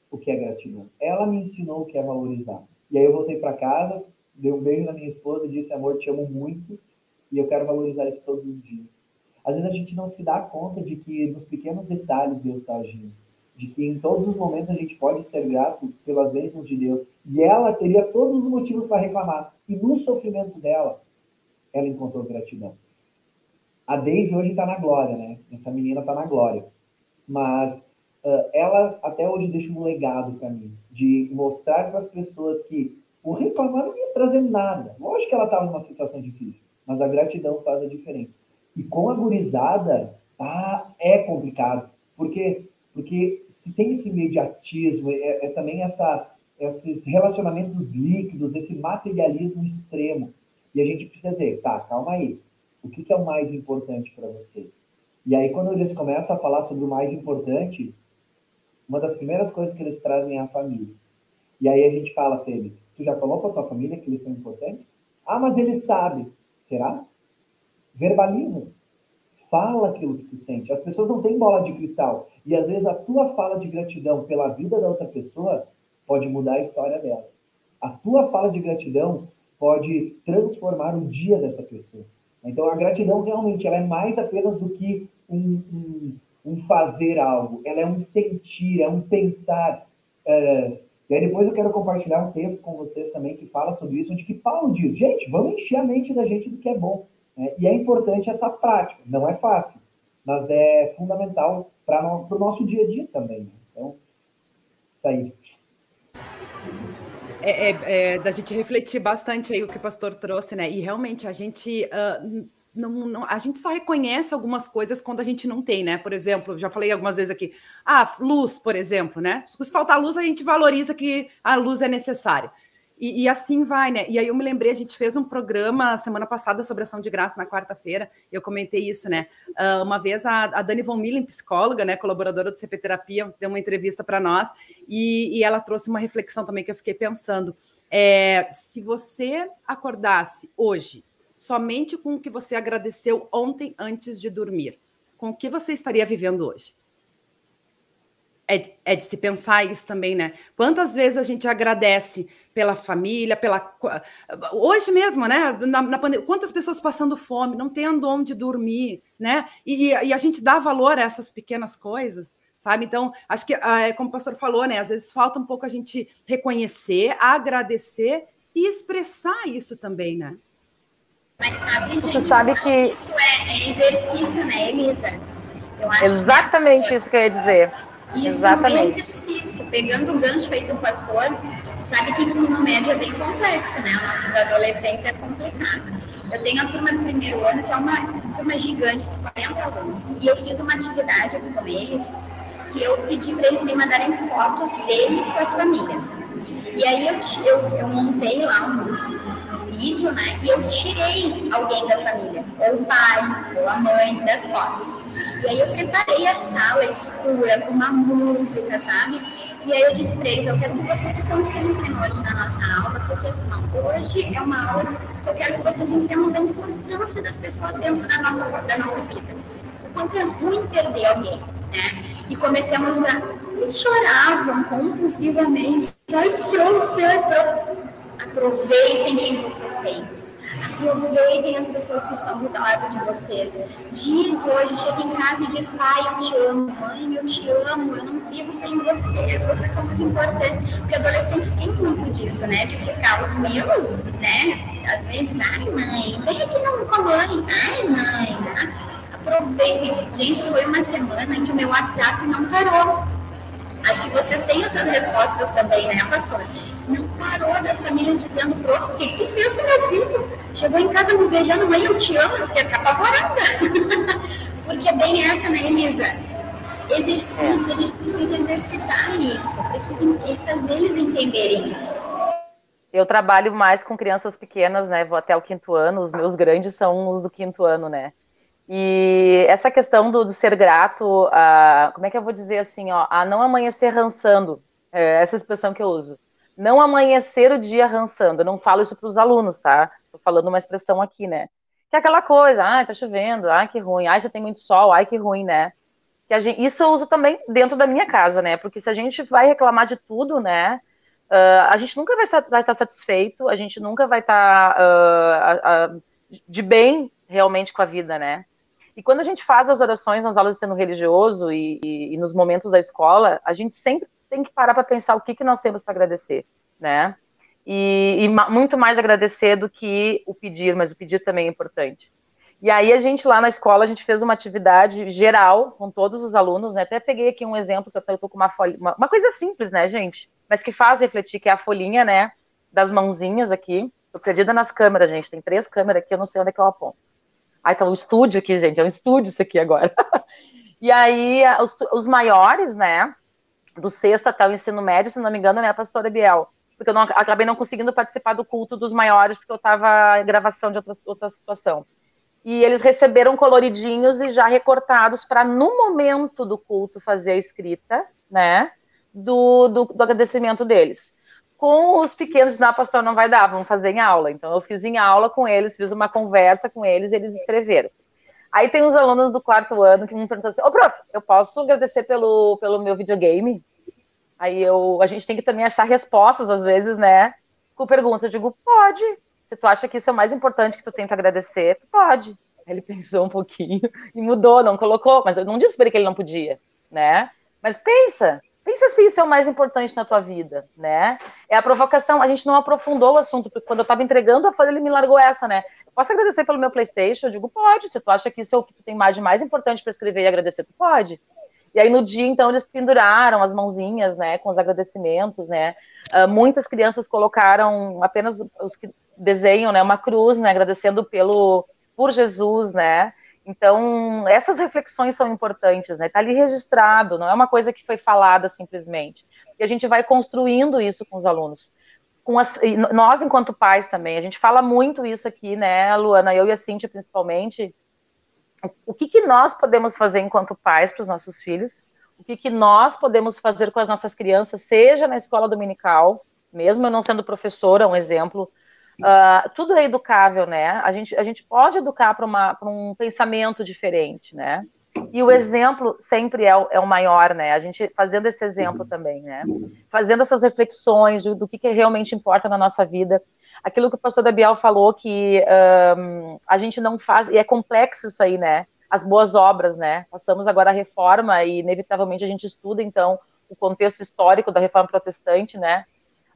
o que é gratidão. Ela me ensinou o que é valorizar. E aí eu voltei para casa, dei um beijo na minha esposa e disse: Amor, te amo muito e eu quero valorizar isso todos os dias. Às vezes a gente não se dá conta de que nos pequenos detalhes Deus está agindo. De que em todos os momentos a gente pode ser grato pelas bênçãos de Deus. E ela teria todos os motivos para reclamar. E no sofrimento dela, ela encontrou gratidão. A Daisy hoje está na glória, né? Essa menina está na glória. Mas uh, ela até hoje deixa um legado para mim, de mostrar para as pessoas que o reclamar não ia trazer nada. Lógico que ela estava numa situação difícil, mas a gratidão faz a diferença. E com a gurizada, ah, é complicado. Porque, porque se tem esse imediatismo, é, é também essa, esses relacionamentos líquidos, esse materialismo extremo. E a gente precisa dizer, tá, calma aí. O que, que é o mais importante para você? E aí, quando eles começam a falar sobre o mais importante, uma das primeiras coisas que eles trazem é a família. E aí a gente fala para eles: Tu já falou para tua família que eles são importantes? Ah, mas eles sabem. Será? Verbaliza. Fala aquilo que tu sente. As pessoas não têm bola de cristal. E às vezes a tua fala de gratidão pela vida da outra pessoa pode mudar a história dela. A tua fala de gratidão pode transformar o dia dessa pessoa. Então a gratidão realmente ela é mais apenas do que um, um um fazer algo, ela é um sentir, é um pensar. É... E aí depois eu quero compartilhar um texto com vocês também que fala sobre isso, onde que Paulo diz, gente, vamos encher a mente da gente do que é bom. Né? E é importante essa prática, não é fácil, mas é fundamental para o no, nosso dia a dia também. Né? Então, isso aí. É, é, é, da gente refletir bastante aí o que o pastor trouxe, né? E realmente a gente uh, não, não, a gente só reconhece algumas coisas quando a gente não tem, né? Por exemplo, já falei algumas vezes aqui, ah, luz, por exemplo, né? Se faltar luz, a gente valoriza que a luz é necessária. E, e, assim vai, né? E aí eu me lembrei, a gente fez um programa semana passada sobre ação de graça na quarta-feira, eu comentei isso, né? Uh, uma vez a, a, Dani Von Millen, psicóloga, né, colaboradora do CP Terapia, deu uma entrevista para nós e, e, ela trouxe uma reflexão também que eu fiquei pensando. É, se você acordasse hoje somente com o que você agradeceu ontem antes de dormir. Com o que você estaria vivendo hoje? É, é, de se pensar isso também, né? Quantas vezes a gente agradece pela família, pela. Hoje mesmo, né? Na, na pandemia, quantas pessoas passando fome, não tendo onde dormir, né? E, e, a gente dá valor a essas pequenas coisas, sabe? Então, acho que, ah, é como o pastor falou, né? Às vezes falta um pouco a gente reconhecer, agradecer e expressar isso também, né? Mas sabe, gente, tu sabe que isso é, é exercício, né, Elisa? Exatamente que... isso que eu ia dizer. Isso Exatamente. é exercício. Pegando o gancho aí do pastor, sabe que ensino médio é bem complexo, né? Nossas adolescentes é complicado. Eu tenho a turma do primeiro ano, que é uma turma gigante, de 40 alunos. E eu fiz uma atividade com eles, que eu pedi para eles me mandarem fotos deles com as famílias. E aí eu, eu, eu montei lá um, vídeo, né? E eu tirei alguém da família, ou o pai, ou a mãe, das fotos. E aí eu preparei a sala escura com uma música, sabe? E aí eu disse para eles, eu quero que vocês se concentrem hoje na nossa aula, porque assim, hoje é uma aula que eu quero que vocês entendam da importância das pessoas dentro da nossa, da nossa vida. O quanto é ruim perder alguém, né? E comecei a mostrar, eles choravam compulsivamente. Ai, prof, ai, prof. Aproveitem quem vocês têm. Aproveitem as pessoas que estão do lado de vocês. Diz hoje, chega em casa e diz: Pai, eu te amo. Mãe, eu te amo. Eu não vivo sem vocês. Vocês são muito importantes. Porque adolescente tem muito disso, né? De ficar os meus, né? Às vezes, ai, mãe, vem aqui não com a mãe. Ai, mãe. Aproveitem. Gente, foi uma semana que o meu WhatsApp não parou. Acho que vocês têm essas respostas também, né, pastor? não parou das famílias dizendo, prof, o que, que tu fez com meu filho? Chegou em casa me beijando, mãe, eu te amo, eu fiquei apavorada. Porque é bem essa, né, Elisa? Exercício, a gente precisa exercitar isso, precisa fazer eles entenderem isso. Eu trabalho mais com crianças pequenas, né? Vou até o quinto ano, os meus grandes são os do quinto ano, né? E essa questão do, do ser grato, a, como é que eu vou dizer assim, ó, a não amanhecer rançando, é essa expressão que eu uso não amanhecer o dia rançando. Eu não falo isso para os alunos, tá? Tô falando uma expressão aqui, né? Que é aquela coisa, ai, tá chovendo, ai, que ruim, ai, você tem muito sol, ai, que ruim, né? Que a gente, isso eu uso também dentro da minha casa, né? Porque se a gente vai reclamar de tudo, né? Uh, a gente nunca vai estar, estar, satisfeito, a gente nunca vai estar uh, de bem realmente com a vida, né? E quando a gente faz as orações nas aulas de ensino religioso e, e, e nos momentos da escola, a gente sempre tem que parar para pensar o que, que nós temos para agradecer, né? E, e muito mais agradecer do que o pedir, mas o pedir também é importante. E aí a gente lá na escola, a gente fez uma atividade geral com todos os alunos, né? Até peguei aqui um exemplo que eu tô com uma folha, uma, uma, coisa simples, né, gente? Mas que faz refletir, que é a folhinha, né? Das mãozinhas aqui. Tô perdida nas câmeras, gente. Tem três câmeras aqui, eu não sei onde é que eu aponto. Aí tá um estúdio aqui, gente. É um estúdio isso aqui agora. e aí, os, os, maiores, né? Do sexto até o ensino médio, se não me engano, né, a pastora Biel. Porque eu não, acabei não conseguindo participar do culto dos maiores, porque eu tava em gravação de outra, outra situação e eles receberam coloridinhos e já recortados para no momento do culto fazer a escrita, né, do, do, do, agradecimento deles. Com os pequenos, não, pastor, não vai dar, vamos fazer em aula. Então eu fiz em aula com eles, fiz uma conversa com eles, eles escreveram. Aí tem os alunos do quarto ano que me perguntam assim, ô prof, eu posso agradecer pelo, pelo meu videogame? Aí eu, a gente tem que também achar respostas, às vezes, né, com perguntas. Eu digo, pode, se tu acha que isso é o mais importante que tu para agradecer, pode. Ele pensou um pouquinho e mudou, não colocou, mas eu não disse para ele que ele não podia, né? Mas pensa, pensa se isso é o mais importante na tua vida, né? É a provocação, a gente não aprofundou o assunto, porque quando eu estava entregando a folha, ele me largou essa, né? Posso agradecer pelo meu Playstation? Eu digo, pode, se tu acha que isso é o que tu tem mais de mais importante para escrever e agradecer, tu pode. E aí no dia, então, eles penduraram as mãozinhas, né, com os agradecimentos, né. Uh, muitas crianças colocaram apenas os que desenham, né, uma cruz, né, agradecendo pelo por Jesus, né. Então essas reflexões são importantes, né. Tá ali registrado, não é uma coisa que foi falada simplesmente. E a gente vai construindo isso com os alunos. Com as, nós, enquanto pais também, a gente fala muito isso aqui, né, Luana, eu e a Cintia principalmente, o que, que nós podemos fazer enquanto pais para os nossos filhos, o que, que nós podemos fazer com as nossas crianças, seja na escola dominical, mesmo eu não sendo professora, um exemplo, uh, tudo é educável, né? A gente, a gente pode educar para um pensamento diferente, né? E o exemplo sempre é o, é o, maior, né? A gente fazendo esse exemplo também, né? Fazendo essas reflexões do, do que, que realmente importa na nossa vida aquilo que o pastor Dabiel falou, que um, a gente não faz, e é complexo isso aí, né? As boas obras, né? Passamos agora a reforma e, inevitavelmente, a gente estuda, então, o contexto histórico da reforma protestante, né?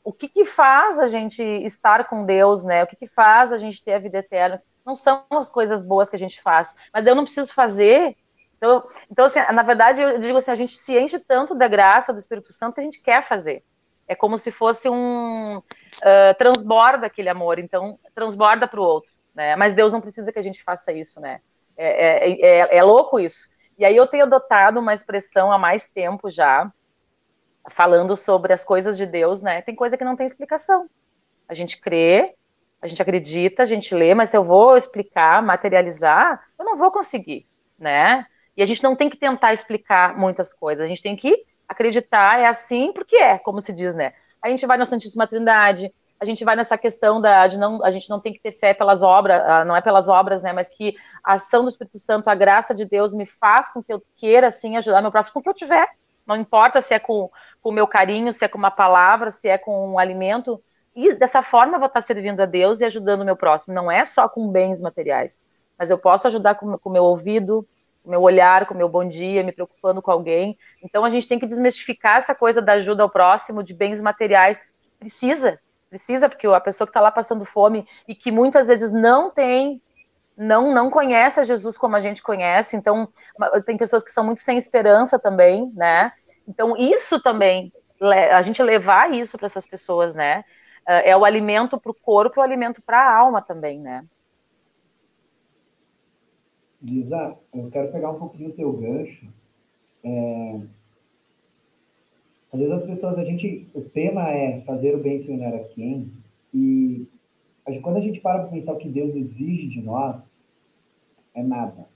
O que, que faz a gente estar com Deus, né? O que, que faz a gente ter a vida eterna? Não são as coisas boas que a gente faz, mas eu não preciso fazer então, então assim, na verdade, eu digo assim, a gente se enche tanto da graça do Espírito Santo que a gente quer fazer. É como se fosse um uh, transborda aquele amor, então transborda para o outro, né? Mas Deus não precisa que a gente faça isso, né? É, é, é, é louco isso. E aí eu tenho adotado uma expressão há mais tempo já, falando sobre as coisas de Deus, né? Tem coisa que não tem explicação. A gente crê, a gente acredita, a gente lê, mas se eu vou explicar, materializar, eu não vou conseguir, né? E a gente não tem que tentar explicar muitas coisas, a gente tem que acreditar é assim porque é, como se diz, né? A gente vai na Santíssima Trindade, a gente vai nessa questão da, de não, a gente não tem que ter fé pelas obras, ah, não é pelas obras, né, mas que a ação do Espírito Santo, a graça de Deus me faz com que eu queira, assim, ajudar meu próximo com o que eu tiver. Não importa se é com o meu carinho, se é com uma palavra, se é com um alimento. E dessa forma eu vou estar servindo a Deus e ajudando o meu próximo. Não é só com bens materiais, mas eu posso ajudar com o meu ouvido, com o meu olhar, com o meu bom dia, me preocupando com alguém. Então a gente tem que desmistificar essa coisa da ajuda ao próximo, de bens materiais. Precisa, precisa, porque a pessoa que está lá passando fome e que muitas vezes não tem, não, não conhece a Jesus como a gente conhece, então tem pessoas que são muito sem esperança também, né? Então isso também, a gente levar isso para essas pessoas, né? É o alimento para o corpo e o alimento para a alma também, né? Lisa, eu quero pegar um pouquinho o teu gancho. É... Às vezes as pessoas, a gente, o tema é fazer o bem sem olhar a quem, e quando a gente para para pensar o que Deus exige de nós, é nada.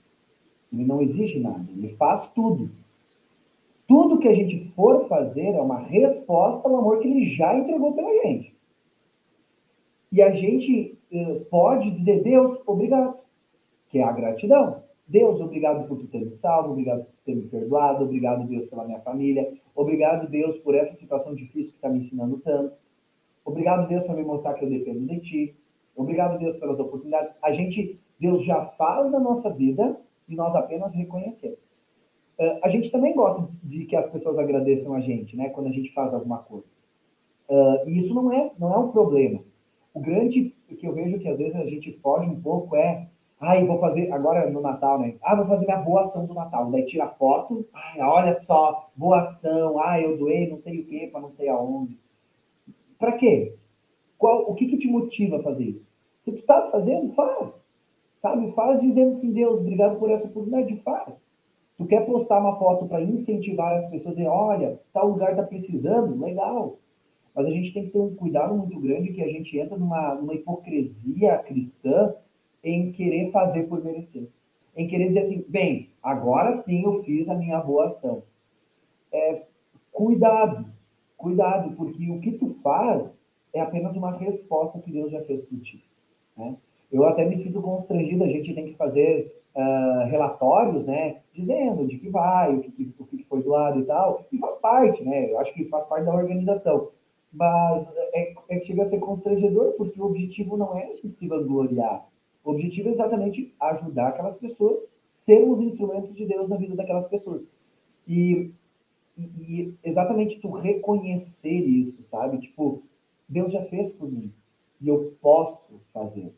Ele não exige nada, ele faz tudo. Tudo que a gente for fazer é uma resposta ao amor que ele já entregou pela gente. E a gente uh, pode dizer, Deus, obrigado que é a gratidão. Deus, obrigado por tu ter me salvo, obrigado por ter me perdoado, obrigado, Deus, pela minha família, obrigado, Deus, por essa situação difícil que está me ensinando tanto, obrigado, Deus, por me mostrar que eu dependo de ti, obrigado, Deus, pelas oportunidades. A gente, Deus já faz na nossa vida e nós apenas reconhecemos. Uh, a gente também gosta de que as pessoas agradeçam a gente, né, quando a gente faz alguma coisa. Uh, e isso não é, não é um problema. O grande que eu vejo que às vezes a gente foge um pouco é Ai, vou fazer, agora no Natal, né? Ah, vou fazer minha boa ação do Natal. Daí tira foto, ai, olha só, boa ação, ah, eu doei não sei o quê, para não sei aonde. Para quê? Qual, o que, que te motiva a fazer? Se tu tá fazendo, faz. Sabe? Faz dizendo assim, Deus, obrigado por essa oportunidade, faz. Tu quer postar uma foto para incentivar as pessoas e olha, tal lugar tá precisando, legal. Mas a gente tem que ter um cuidado muito grande que a gente entra numa, numa hipocrisia cristã em querer fazer por merecer. Em querer dizer assim, bem, agora sim eu fiz a minha boa ação. É, cuidado, cuidado, porque o que tu faz é apenas uma resposta que Deus já fez por ti. Né? Eu até me sinto constrangido, a gente tem que fazer uh, relatórios, né, dizendo de que vai, o que, o que foi doado e tal, e faz parte, né, eu acho que faz parte da organização. Mas é, é, chega a ser constrangedor, porque o objetivo não é a gente se vangloriar, o objetivo é exatamente ajudar aquelas pessoas, sermos instrumentos de Deus na vida daquelas pessoas. E, e, e exatamente tu reconhecer isso, sabe? Tipo, Deus já fez por mim e eu posso fazer.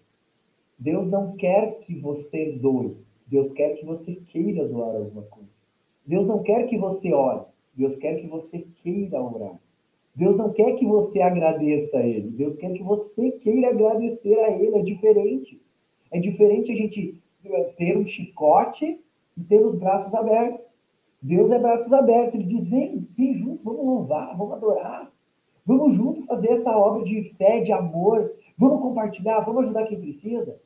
Deus não quer que você doe, Deus quer que você queira doar alguma coisa. Deus não quer que você ore, Deus quer que você queira orar. Deus não quer que você agradeça a Ele, Deus quer que você queira agradecer a Ele, é diferente. É diferente a gente eh, ter um chicote e ter os braços abertos. Deus é braços abertos. Ele diz: vem, vem junto, vamos louvar, vamos adorar. Vamos junto fazer essa obra de fé, de amor. Vamos compartilhar, vamos ajudar quem precisa.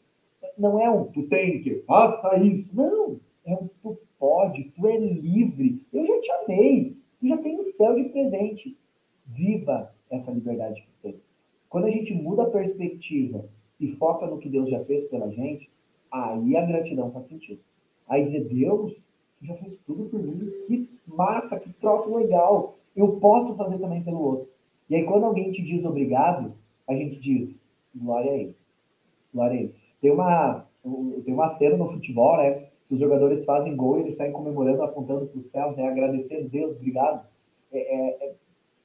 Não é um tu tem que, faça isso. Não. É um tu pode, tu é livre. Eu já te amei. Tu já tem o céu de presente. Viva essa liberdade que tem. Quando a gente muda a perspectiva e foca no que Deus já fez pela gente, aí a gratidão faz sentido. Aí dizer, Deus, já fez tudo por mim, que massa, que troço legal, eu posso fazer também pelo outro. E aí quando alguém te diz obrigado, a gente diz, glória a ele. Glória a ele. Tem uma, tem uma cena no futebol, né? Que os jogadores fazem gol e eles saem comemorando, apontando para o céu, né? Agradecendo Deus, obrigado. É, é, é,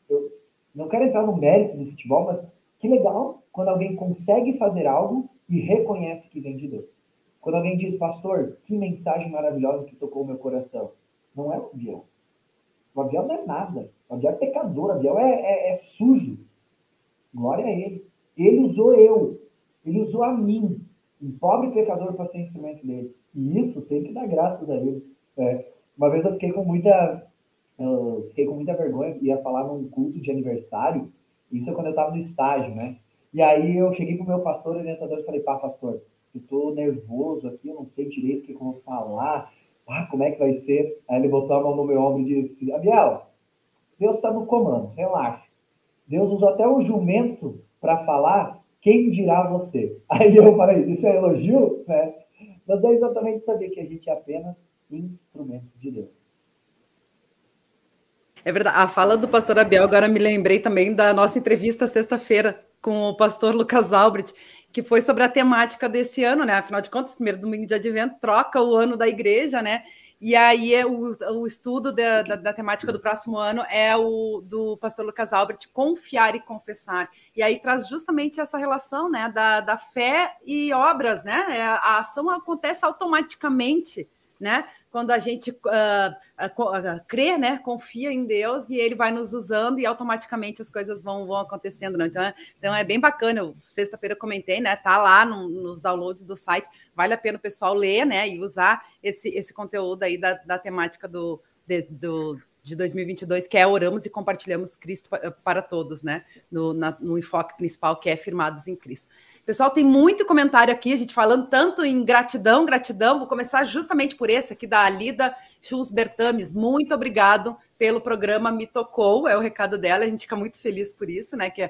eu não quero entrar no mérito do futebol, mas que legal quando alguém consegue fazer algo e reconhece que vem de Deus. Quando alguém diz, pastor, que mensagem maravilhosa que tocou o meu coração. Não é o Abiel. O Abiel não é nada. O Abiel é pecador. O Abiel é, é, é sujo. Glória a ele. Ele usou eu. Ele usou a mim, um pobre pecador, para ser instrumento dele. E isso tem que dar graças a ele. É, uma vez eu fiquei com muita, eu fiquei com muita vergonha, ia falar num culto de aniversário, isso é quando eu estava no estágio, né? E aí eu cheguei pro meu pastor orientador e falei, pá, pastor, eu tô nervoso aqui, eu não sei direito o que eu vou falar, ah, como é que vai ser? Aí ele botou a mão no meu ombro e disse, Abiel, Deus está no comando, relaxa. Deus usou até o jumento para falar, quem dirá você? Aí eu falei, isso é elogio? É. Mas é exatamente saber que a gente é apenas instrumento de Deus. É verdade. A fala do pastor Abel, agora me lembrei também da nossa entrevista sexta-feira com o pastor Lucas Albrecht, que foi sobre a temática desse ano, né? Afinal de contas, primeiro domingo de advento troca o ano da igreja, né? E aí é o, o estudo da, da, da, temática do próximo ano é o do pastor Lucas Albrecht, confiar e confessar. E aí traz justamente essa relação né, da, da fé e obras, né? É, a ação acontece automaticamente né? Quando a gente uh, crê, né? Confia em Deus e Ele vai nos usando e automaticamente as coisas vão, vão acontecendo. Né? Então, é, então é bem bacana. Sexta-feira eu comentei, né? Tá lá no, nos downloads do site. Vale a pena o pessoal ler, né? E usar esse, esse conteúdo aí da, da temática do, de, do de 2022, que é Oramos e Compartilhamos Cristo para Todos, né? No, na, no enfoque principal, que é Firmados em Cristo. Pessoal, tem muito comentário aqui, a gente falando tanto em gratidão, gratidão. Vou começar justamente por esse aqui da Alida Schulz Bertames. Muito obrigado pelo programa Me Tocou, é o recado dela. A gente fica muito feliz por isso, né? Que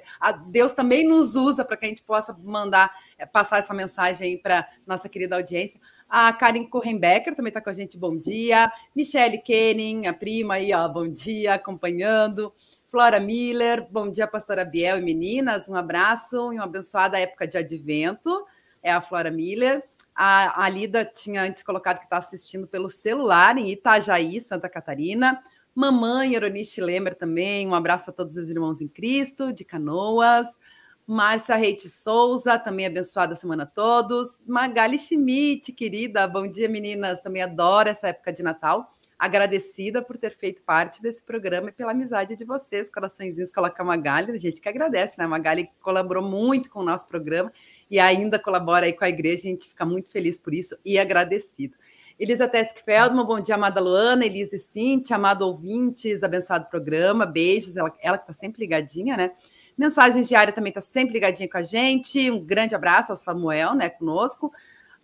Deus também nos usa para que a gente possa mandar, eh, passar essa mensagem para nossa querida audiência. A Karen Korrenbecker também está com a gente, bom dia. Michelle Kenning, a prima aí, ó, bom dia, acompanhando. Flora Miller, bom dia, pastora Biel e meninas, um abraço e uma abençoada época de advento. É a Flora Miller. A, a Lida tinha antes colocado que está assistindo pelo celular em Itajaí, Santa Catarina. Mamãe Eronice Lemer também, um abraço a todos os irmãos em Cristo, de Canoas. Márcia Reite Souza, também abençoada semana a todos. Magali Schmidt, querida, bom dia meninas, também adoro essa época de Natal. Agradecida por ter feito parte desse programa e pela amizade de vocês, coraçõezinhos coloca a Magali, a gente que agradece, né? A Magali colaborou muito com o nosso programa e ainda colabora aí com a igreja, a gente fica muito feliz por isso e agradecido. Elisa Tesk bom dia, amada Luana, Elisa e Cintia, amado ouvintes, abençoado programa, beijos, ela, ela que está sempre ligadinha, né? Mensagens diárias também está sempre ligadinha com a gente, um grande abraço ao Samuel, né, conosco.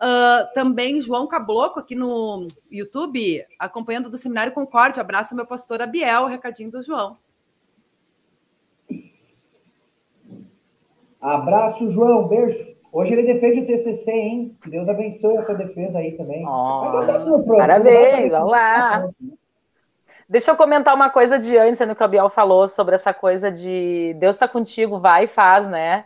Uh, também João Cabloco aqui no YouTube, acompanhando do Seminário Concórdia. Abraço meu pastor Abiel, recadinho do João. Abraço, João, beijo. Hoje ele defende o TCC, hein? Que Deus abençoe a sua defesa aí também. Oh, parabéns, vamos lá. Deixa eu comentar uma coisa de antes, no que o Biel falou sobre essa coisa de Deus está contigo, vai e faz, né?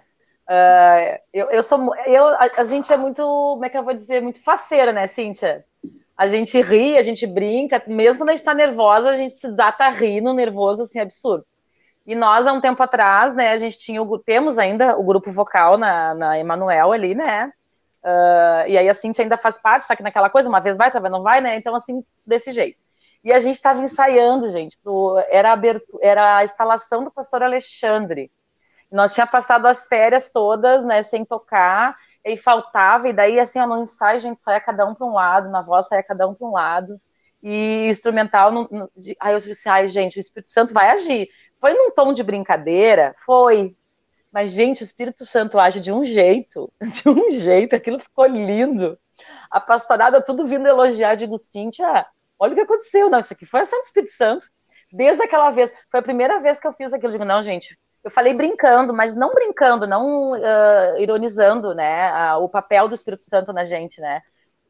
Uh, eu, eu sou, eu, a, a, gente é muito, como é que eu vou dizer, muito faceira, né, Cíntia? A gente ri, a gente brinca, mesmo quando a gente tá nervosa, a gente se dá a rir no nervoso, assim, absurdo. E nós, há um tempo atrás, né, a gente tinha, o, temos ainda o grupo vocal na, na Emanuel ali, né, uh, e aí a Cintia ainda faz parte, só que naquela coisa, uma vez vai, outra vez não vai, né, então assim, desse jeito. E a gente estava ensaiando, gente, pro, era, era a instalação do pastor Alexandre, nós tinha passado as férias todas, né, sem tocar, e faltava, e daí, assim, ó, no ensaio a gente saia cada um para um lado, na voz saia cada um para um lado, e instrumental, aí eu disse, ai, gente, o Espírito Santo vai agir, foi num tom de brincadeira? Foi. Mas, gente, o Espírito Santo age de um jeito, de um jeito, aquilo ficou lindo. A pastorada tudo vindo elogiar, digo, Cíntia, olha o que aconteceu. Não, isso aqui foi ação do Espírito Santo. Desde aquela vez, foi a primeira vez que eu fiz aquilo. Digo, não, gente, eu falei brincando, mas não brincando, não uh, ironizando, né, uh, o papel do Espírito Santo na gente, né.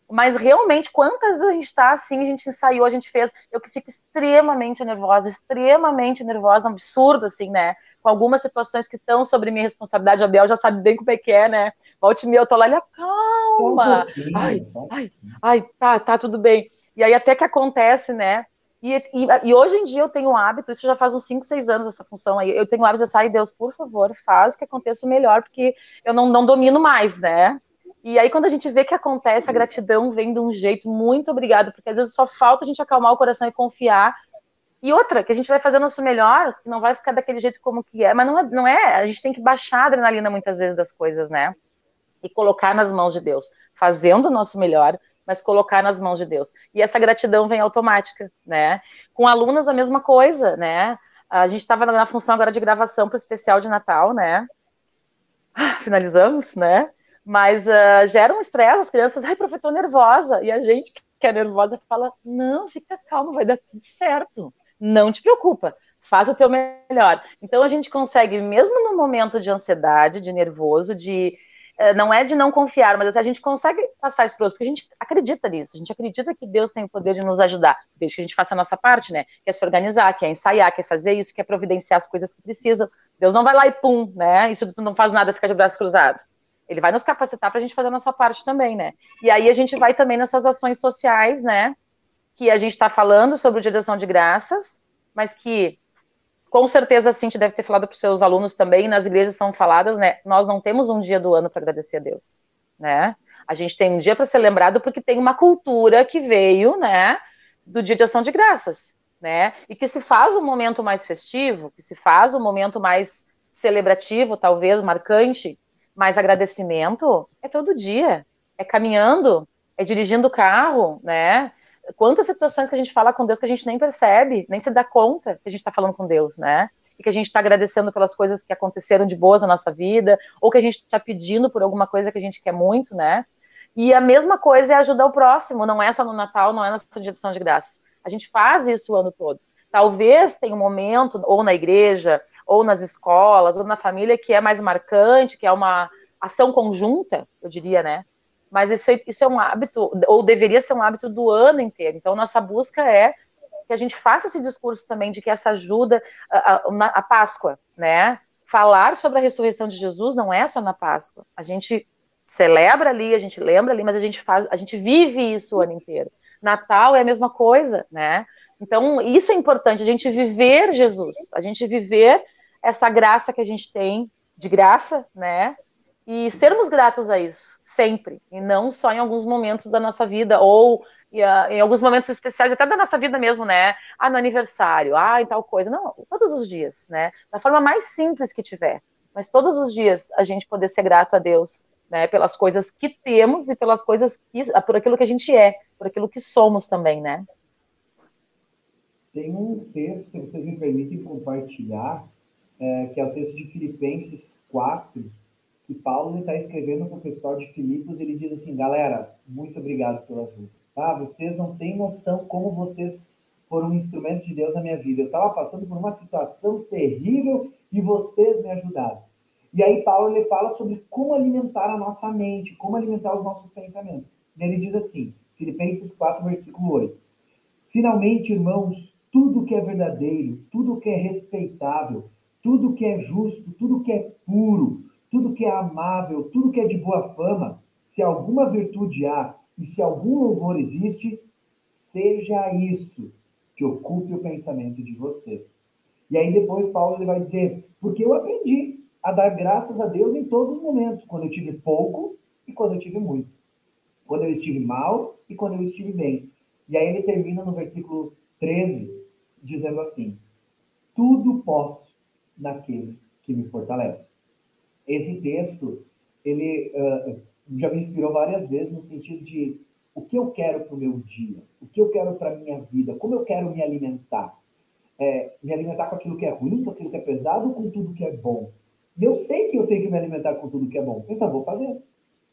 Mas realmente, quantas a gente está assim, a gente ensaiou, a gente fez. Eu que fico extremamente nervosa, extremamente nervosa, um absurdo, assim, né? Com algumas situações que estão sobre minha responsabilidade. O Abel já sabe bem como é que é, né? Volte me, eu tô lá, ele calma. Ai, ai, ai, tá, tá tudo bem. E aí até que acontece, né? E, e, e, hoje em dia eu tenho o hábito, isso já faz uns 5, 6 anos essa função aí, eu tenho o hábito de sair, Deus, por favor, faz o que aconteça o melhor, porque eu não, não domino mais, né? E aí, quando a gente vê que acontece, a gratidão vem de um jeito muito obrigado, porque às vezes só falta a gente acalmar o coração e confiar. E outra, que a gente vai fazer o nosso melhor, que não vai ficar daquele jeito como que é, mas não é, não é, a gente tem que baixar a adrenalina muitas vezes das coisas, né? E colocar nas mãos de Deus, fazendo o nosso melhor, mas colocar nas mãos de Deus. E essa gratidão vem automática, né? Com alunas a mesma coisa, né? A gente estava na função agora de gravação para o especial de Natal, né? Ah, finalizamos, né? Mas uh, gera um estresse, as crianças, ai, professor, nervosa. E a gente que é nervosa fala, não, fica calma, vai dar tudo certo. Não te preocupa, faz o teu melhor. Então a gente consegue, mesmo no momento de ansiedade, de nervoso, de não é de não confiar, mas a gente consegue passar isso para outros, porque a gente acredita nisso, a gente acredita que Deus tem o poder de nos ajudar, desde que a gente faça a nossa parte, né? Quer se organizar, quer ensaiar, quer fazer isso, quer providenciar as coisas que precisam. Deus não vai lá e pum, né? Isso tu não faz nada, fica de braço cruzado. Ele vai nos capacitar para a gente fazer a nossa parte também, né? E aí a gente vai também nessas ações sociais, né? Que a gente está falando sobre o Dia de Ação de Graças, mas que com certeza a Cintia deve ter falado para os seus alunos também, nas igrejas são faladas, né? Nós não temos um dia do ano para agradecer a Deus, né? A gente tem um dia para ser lembrado porque tem uma cultura que veio, né, do Dia de Ação de Graças, né? E que se faz um momento mais festivo, que se faz um momento mais celebrativo, talvez marcante, mas agradecimento é todo dia, é caminhando, é dirigindo o carro, né? Quantas situações que a gente fala com Deus que a gente nem percebe, nem se dá conta que a gente está falando com Deus, né? E que a gente está agradecendo pelas coisas que aconteceram de boas na nossa vida, ou que a gente está pedindo por alguma coisa que a gente quer muito, né? E a mesma coisa é ajudar o próximo, não é só no Natal, não é na sua direção de graças. A gente faz isso o ano todo. Talvez tenha um momento, ou na igreja, ou nas escolas, ou na família, que é mais marcante, que é uma ação conjunta, eu diria, né? Mas isso, isso é um hábito, ou deveria ser um hábito do ano inteiro. Então, nossa busca é que a gente faça esse discurso também de que essa ajuda a, a, a Páscoa, né? Falar sobre a ressurreição de Jesus não é só na Páscoa. A gente celebra ali, a gente lembra ali, mas a gente faz, a gente vive isso o ano inteiro. Natal é a mesma coisa, né? Então, isso é importante, a gente viver Jesus, a gente viver essa graça que a gente tem, de graça, né? E sermos gratos a isso, sempre, e não só em alguns momentos da nossa vida, ou em alguns momentos especiais, até da nossa vida mesmo, né? Ah, no aniversário, ah, em tal coisa. Não, todos os dias, né? Da forma mais simples que tiver. Mas todos os dias a gente poder ser grato a Deus, né? Pelas coisas que temos e pelas coisas que, por aquilo que a gente é, por aquilo que somos também, né? Tem um texto, se vocês me permitem compartilhar, é, que é o texto de Filipenses 4, que Paulo está escrevendo para o pessoal de Filipos, ele diz assim, galera, muito obrigado pela ajuda. Tá? Vocês não têm noção como vocês foram instrumentos de Deus na minha vida. Eu estava passando por uma situação terrível e vocês me ajudaram. E aí Paulo ele fala sobre como alimentar a nossa mente, como alimentar os nossos pensamentos. E ele diz assim, Filipenses 4, versículo 8. Finalmente, irmãos, tudo que é verdadeiro, tudo que é respeitável, tudo que é justo, tudo que é puro, tudo que é amável, tudo que é de boa fama, se alguma virtude há e se algum louvor existe, seja isso que ocupe o pensamento de vocês. E aí depois Paulo ele vai dizer, porque eu aprendi a dar graças a Deus em todos os momentos, quando eu tive pouco e quando eu tive muito. Quando eu estive mal e quando eu estive bem. E aí ele termina no versículo 13, dizendo assim: Tudo posso naquele que me fortalece. Esse texto, ele uh, já me inspirou várias vezes no sentido de o que eu quero para o meu dia, o que eu quero para a minha vida, como eu quero me alimentar. É, me alimentar com aquilo que é ruim, com aquilo que é pesado, com tudo que é bom. E eu sei que eu tenho que me alimentar com tudo que é bom, então vou fazer.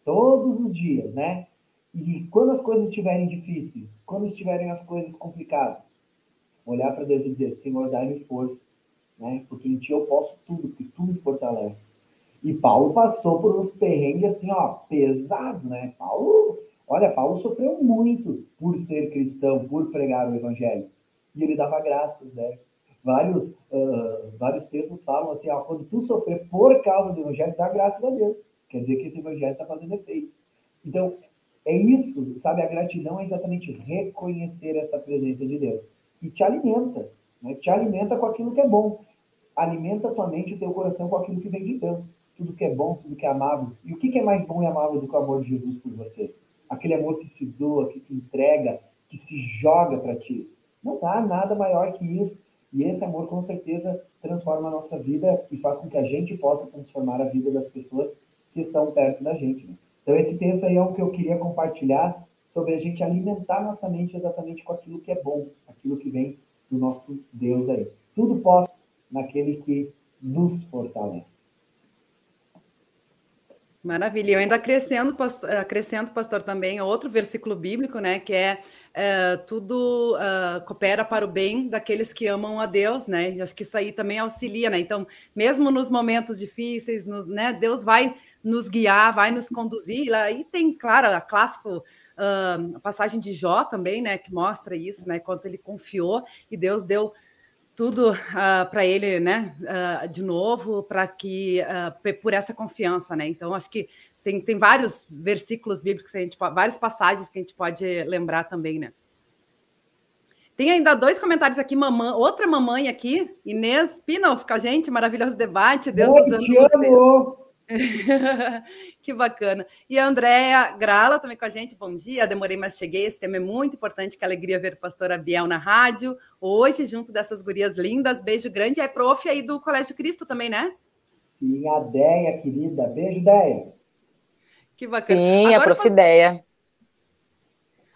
Todos os dias, né? E quando as coisas estiverem difíceis, quando estiverem as coisas complicadas, olhar para Deus e dizer: Senhor, dá-me forças, né? Porque em Ti eu posso tudo, porque Tu me fortalece. E Paulo passou por uns perrengues assim, ó, pesado, né? Paulo, olha, Paulo sofreu muito por ser cristão, por pregar o evangelho. E ele dava graças, né? Vários, uh, vários textos falam assim, ó, quando tu sofrer por causa do evangelho, dá graças a Deus. Quer dizer que esse evangelho está fazendo efeito. Então, é isso, sabe? A gratidão é exatamente reconhecer essa presença de Deus. E te alimenta, né? Te alimenta com aquilo que é bom. Alimenta tua mente e teu coração com aquilo que vem de Deus tudo que é bom, tudo que é amável. E o que é mais bom e amável do que o amor de Jesus por você? Aquele amor que se doa, que se entrega, que se joga para ti. Não há nada maior que isso. E esse amor, com certeza, transforma a nossa vida e faz com que a gente possa transformar a vida das pessoas que estão perto da gente. Né? Então, esse texto aí é o que eu queria compartilhar sobre a gente alimentar nossa mente exatamente com aquilo que é bom, aquilo que vem do nosso Deus aí. Tudo posso naquele que nos fortalece. Maravilha. Eu ainda acrescento, pastor, acrescento, pastor, também outro versículo bíblico, né? Que é, é tudo uh, coopera para o bem daqueles que amam a Deus, né? E acho que isso aí também auxilia, né? Então, mesmo nos momentos difíceis, nos, né? Deus vai nos guiar, vai nos conduzir. Aí tem, claro, a clássico uh, a passagem de Jó também, né? Que mostra isso, né? Quanto ele confiou e Deus deu tudo uh, ah, para ele, né, uh, de novo, para que uh, por essa confiança, né? Então acho que tem, tem vários versículos bíblicos, que a gente, várias passagens que a gente pode lembrar também, né? Tem ainda dois comentários aqui, mamãe, outra mamãe aqui, Inês Pinoff, com a gente, maravilhoso debate, Deus Oi, usando você. que bacana. E a Andréia Grala também com a gente. Bom dia, demorei, mas cheguei. Esse tema é muito importante. Que alegria ver o pastor Abiel na rádio. Hoje, junto dessas gurias lindas. Beijo grande. É prof aí do Colégio Cristo também, né? Sim, a Deia, querida. Beijo, Deia. Que bacana. Sim, Agora, a prof. Ideia.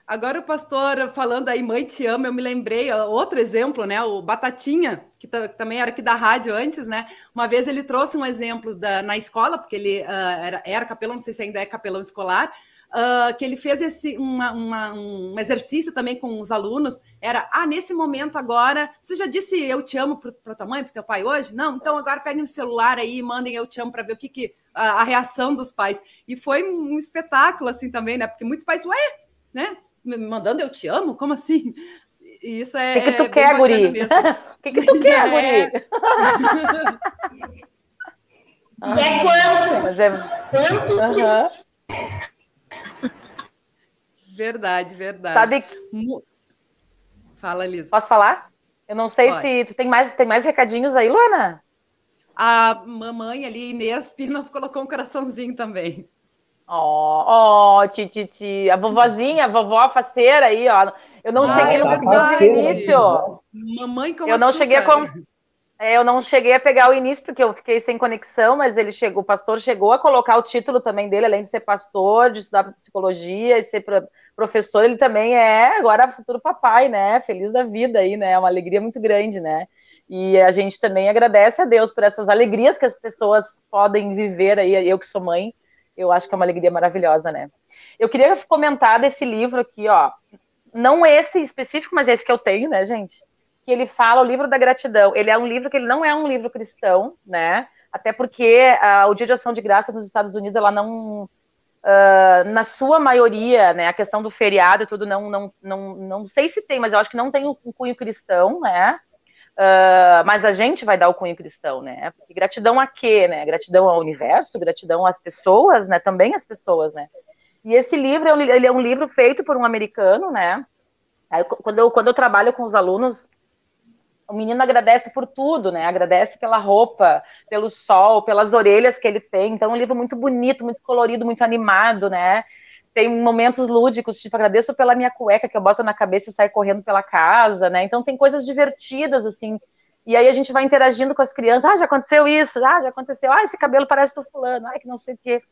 Agora o pastor falando aí, mãe te ama, eu me lembrei, outro exemplo, né? O Batatinha, que, também era aqui da rádio antes, né? Uma vez ele trouxe um exemplo da, na escola, porque ele uh, era, era capelão, não sei se ainda é capelão escolar, uh, que ele fez esse, uma, uma, um exercício também com os alunos. Era, ah, nesse momento agora, você já disse eu te amo para tua mãe, para teu pai hoje? Não, então agora peguem o celular aí e mandem eu te amo para ver o que, que a, a, reação dos pais. E foi um espetáculo assim também, né? Porque muitos pais, ué, né? Me mandando eu te amo? Como assim? E isso é. O que, que tu quer, guri? O que, que tu quer, é. guri? Quer quanto? Mas é... Quanto? Uhum. Verdade, verdade. Sabe... Fala, Lisa. Posso falar? Eu não sei Pode. se tu tem mais, tem mais recadinhos aí, Luana? A mamãe ali, Inês Pina, colocou um coraçãozinho também. Ó, oh, oh, Titi, a vovozinha, a vovó faceira aí, ó. Eu não cheguei no tá início. Mamãe como Eu não cheguei a é, eu não cheguei a pegar o início porque eu fiquei sem conexão, mas ele chegou, o pastor chegou a colocar o título também dele, além de ser pastor, de estudar psicologia e ser professor, ele também é agora futuro papai, né? Feliz da vida aí, né? É uma alegria muito grande, né? E a gente também agradece a Deus por essas alegrias que as pessoas podem viver aí, eu que sou mãe, eu acho que é uma alegria maravilhosa, né? Eu queria comentar desse livro aqui, ó. Não esse específico, mas esse que eu tenho, né, gente? Que ele fala o livro da gratidão. Ele é um livro que ele não é um livro cristão, né? Até porque uh, o Dia de Ação de Graça nos Estados Unidos, ela não, Uh, na sua maioria, né, a questão do feriado e tudo, não, não, não, não sei se tem, mas eu acho que não tem um cunho cristão, né, Uh, mas a gente vai dar o cunho cristão, né? Porque gratidão a quê, né? Gratidão ao universo, gratidão às pessoas, né? Também às pessoas, né? E esse livro, ele é um livro feito por um americano, né? Aí, quando, eu, quando eu trabalho com os alunos, o menino agradece por tudo, né? Agradece pela roupa, pelo sol, pelas orelhas que ele tem. Então, é um livro muito bonito, muito colorido, muito animado, né? Tem momentos lúdicos, tipo, agradeço pela minha cueca que eu boto na cabeça e saio correndo pela casa, né? Então tem coisas divertidas, assim. E aí a gente vai interagindo com as crianças. Ah, já aconteceu isso. Ah, já aconteceu. Ah, esse cabelo parece do fulano. Ah, que não sei o quê.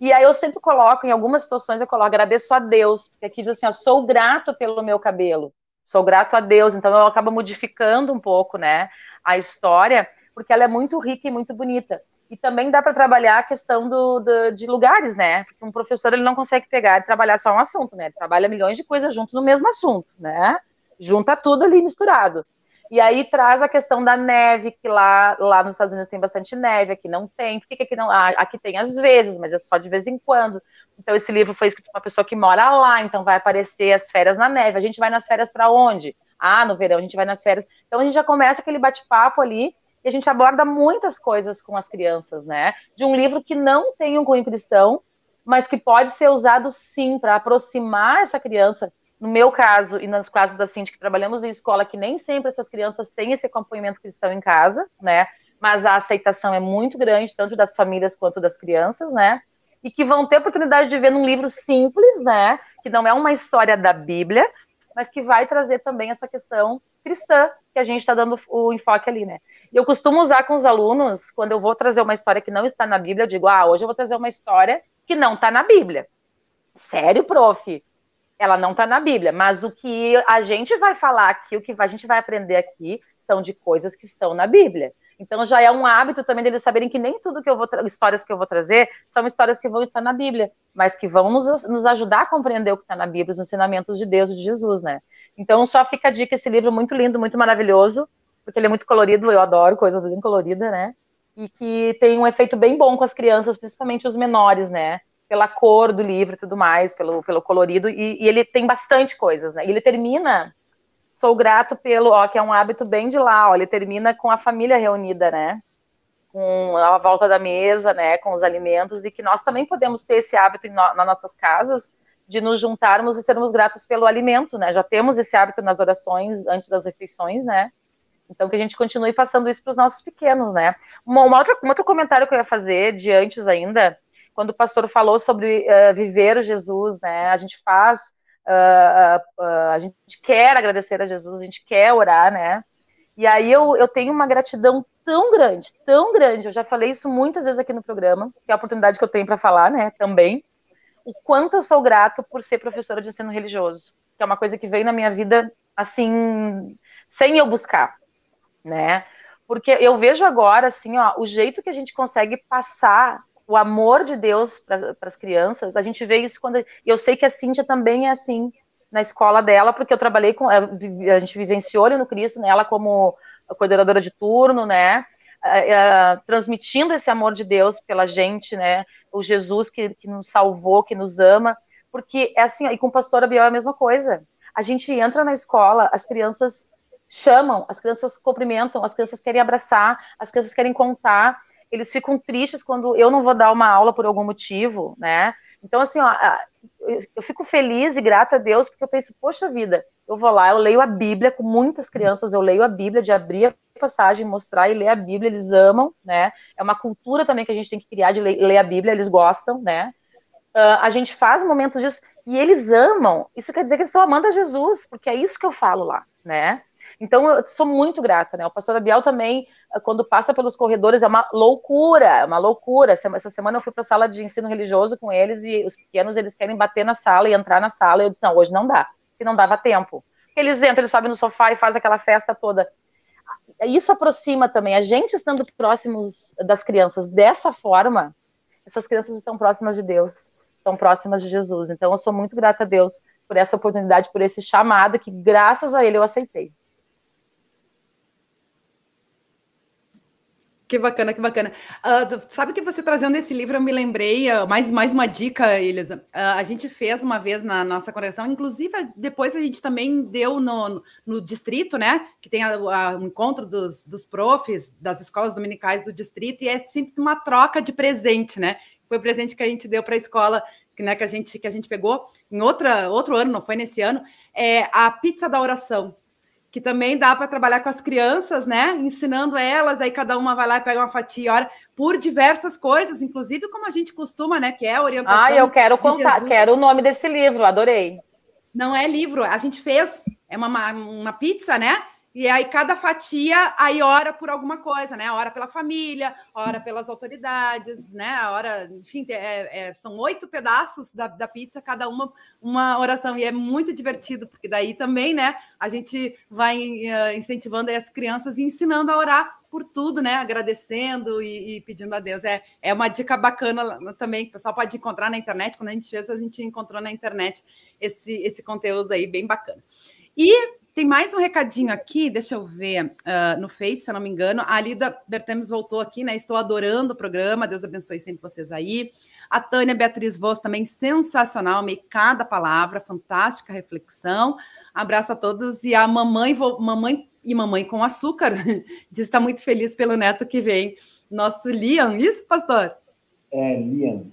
E aí eu sempre coloco, em algumas situações eu coloco, agradeço a Deus. Porque aqui diz assim, ó, sou grato pelo meu cabelo. Sou grato a Deus. Então eu acabo modificando um pouco, né, a história, porque ela é muito rica e muito bonita. E também dá para trabalhar a questão do, do, de lugares, né? Porque um professor ele não consegue pegar e trabalhar só um assunto, né? Ele trabalha milhões de coisas junto no mesmo assunto, né? Junta tudo ali misturado. E aí traz a questão da neve, que lá, lá nos Estados Unidos tem bastante neve, aqui não tem. Por que, que aqui não? Ah, aqui tem às vezes, mas é só de vez em quando. Então esse livro foi escrito por uma pessoa que mora lá, então vai aparecer as férias na neve. A gente vai nas férias para onde? Ah, no verão a gente vai nas férias. Então a gente já começa aquele bate-papo ali e a gente aborda muitas coisas com as crianças, né? De um livro que não tem um cunho cristão, mas que pode ser usado sim para aproximar essa criança. No meu caso, e nas casos da Cindy, que trabalhamos em escola, que nem sempre essas crianças têm esse acompanhamento cristão em casa, né? Mas a aceitação é muito grande, tanto das famílias quanto das crianças, né? E que vão ter oportunidade de ver num livro simples, né? Que não é uma história da Bíblia, mas que vai trazer também essa questão cristã que a gente está dando o enfoque ali, né? Eu costumo usar com os alunos, quando eu vou trazer uma história que não está na Bíblia, eu digo, ah, hoje eu vou trazer uma história que não está na Bíblia. Sério, prof? Ela não está na Bíblia, mas o que a gente vai falar aqui, o que a gente vai aprender aqui, são de coisas que estão na Bíblia. Então já é um hábito também deles saberem que nem tudo que eu vou histórias que eu vou trazer são histórias que vão estar na Bíblia, mas que vão nos, nos ajudar a compreender o que está na Bíblia, os ensinamentos de Deus e de Jesus, né? Então só fica a dica esse livro muito lindo, muito maravilhoso, porque ele é muito colorido, eu adoro coisas bem coloridas, né? E que tem um efeito bem bom com as crianças, principalmente os menores, né? Pela cor do livro e tudo mais, pelo, pelo colorido, e, e ele tem bastante coisas, né? E ele termina Sou grato pelo, ó, que é um hábito bem de lá, ó, ele termina com a família reunida, né? Com a volta da mesa, né, com os alimentos, e que nós também podemos ter esse hábito no, nas nossas casas de nos juntarmos e sermos gratos pelo alimento, né? Já temos esse hábito nas orações antes das refeições, né? Então que a gente continue passando isso para os nossos pequenos, né? Uma, uma outra, um outro comentário que eu ia fazer de antes ainda, quando o pastor falou sobre uh, viver Jesus, né? A gente faz Uh, uh, a gente quer agradecer a Jesus, a gente quer orar, né? E aí eu, eu tenho uma gratidão tão grande, tão grande. Eu já falei isso muitas vezes aqui no programa, que é a oportunidade que eu tenho para falar, né? Também. o quanto eu sou grato por ser professora de ensino religioso, que é uma coisa que veio na minha vida assim, sem eu buscar, né? Porque eu vejo agora assim, ó, o jeito que a gente consegue passar o amor de Deus para as crianças, a gente vê isso quando eu sei que a Cíntia também é assim na escola dela, porque eu trabalhei com a gente vivenciou no Cristo, né, ela como coordenadora de turno, né? É, transmitindo esse amor de Deus pela gente, né? O Jesus que, que nos salvou, que nos ama, porque é assim, e com o pastor Abiel é a mesma coisa. A gente entra na escola, as crianças chamam, as crianças cumprimentam, as crianças querem abraçar, as crianças querem contar, eles ficam tristes quando eu não vou dar uma aula por algum motivo, né? Então, assim, ó, eu fico feliz e grata a Deus, porque eu penso, poxa vida, eu vou lá, eu leio a Bíblia com muitas crianças, eu leio a Bíblia, de abrir a passagem, mostrar e ler a Bíblia, eles amam, né? É uma cultura também que a gente tem que criar de ler, ler a Bíblia, eles gostam, né? Uh, a gente faz momentos disso e eles amam. Isso quer dizer que eles estão amando a Jesus, porque é isso que eu falo lá, né? Então, eu sou muito grata, né? O pastor Abiel também, quando passa pelos corredores, é uma loucura, é uma loucura. Essa semana eu fui para a sala de ensino religioso com eles e os pequenos, eles querem bater na sala e entrar na sala. E eu disse, não, hoje não dá, porque não dava tempo. Eles entram, eles sobem no sofá e fazem aquela festa toda. Isso aproxima também. A gente estando próximos das crianças dessa forma, essas crianças estão próximas de Deus, estão próximas de Jesus. Então, eu sou muito grata a Deus por essa oportunidade, por esse chamado que, graças a Ele, eu aceitei. Que bacana, que bacana. Uh, sabe que você trazendo esse livro, eu me lembrei, uh, mais, mais uma dica, Elisa. Uh, a gente fez uma vez na nossa conexão, inclusive depois a gente também deu no, no, no distrito, né? Que tem o encontro dos, dos profs das escolas dominicais do distrito, e é sempre uma troca de presente, né? Foi o presente que a gente deu para a escola né, que a gente que a gente pegou em outra, outro ano, não foi nesse ano, é a pizza da oração que também dá para trabalhar com as crianças, né? Ensinando elas, aí cada uma vai lá e pega uma fatia por diversas coisas, inclusive como a gente costuma, né? Que é a orientação. Ah, eu quero contar, Jesus. quero o nome desse livro, adorei. Não é livro, a gente fez, é uma, uma pizza, né? E aí cada fatia aí ora por alguma coisa, né? Ora pela família, ora pelas autoridades, né? Ora, enfim, é, é, são oito pedaços da, da, pizza, cada uma uma oração. E é muito divertido, porque daí também, né? A gente vai uh, incentivando as crianças e ensinando a orar por tudo, né? Agradecendo e, e, pedindo a Deus. É, é uma dica bacana também, que o pessoal pode encontrar na internet. Quando a gente fez, a gente encontrou na internet esse, esse conteúdo aí bem bacana. E tem mais um recadinho aqui, deixa eu ver uh, no Face, se eu não me engano. A Lida Bertemes voltou aqui, né? Estou adorando o programa, Deus abençoe sempre vocês aí. A Tânia Beatriz Voz também sensacional, amei cada palavra, fantástica reflexão. Abraço a todos e a mamãe, mamãe e mamãe com açúcar, diz está muito feliz pelo neto que vem. Nosso Liam, isso, pastor? É, Liam.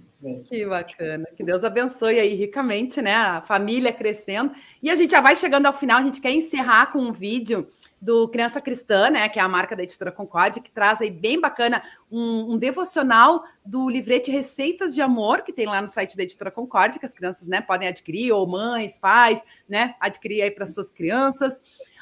Que bacana. Que Deus abençoe aí ricamente, né? A família crescendo. E a gente já vai chegando ao final, a gente quer encerrar com um vídeo do Criança Cristã, né? Que é a marca da editora Concorde, que traz aí bem bacana um, um, devocional do livrete Receitas de Amor, que tem lá no site da editora Concorde, que as crianças né, podem adquirir, ou mães, pais, né? Adquirir aí para suas crianças.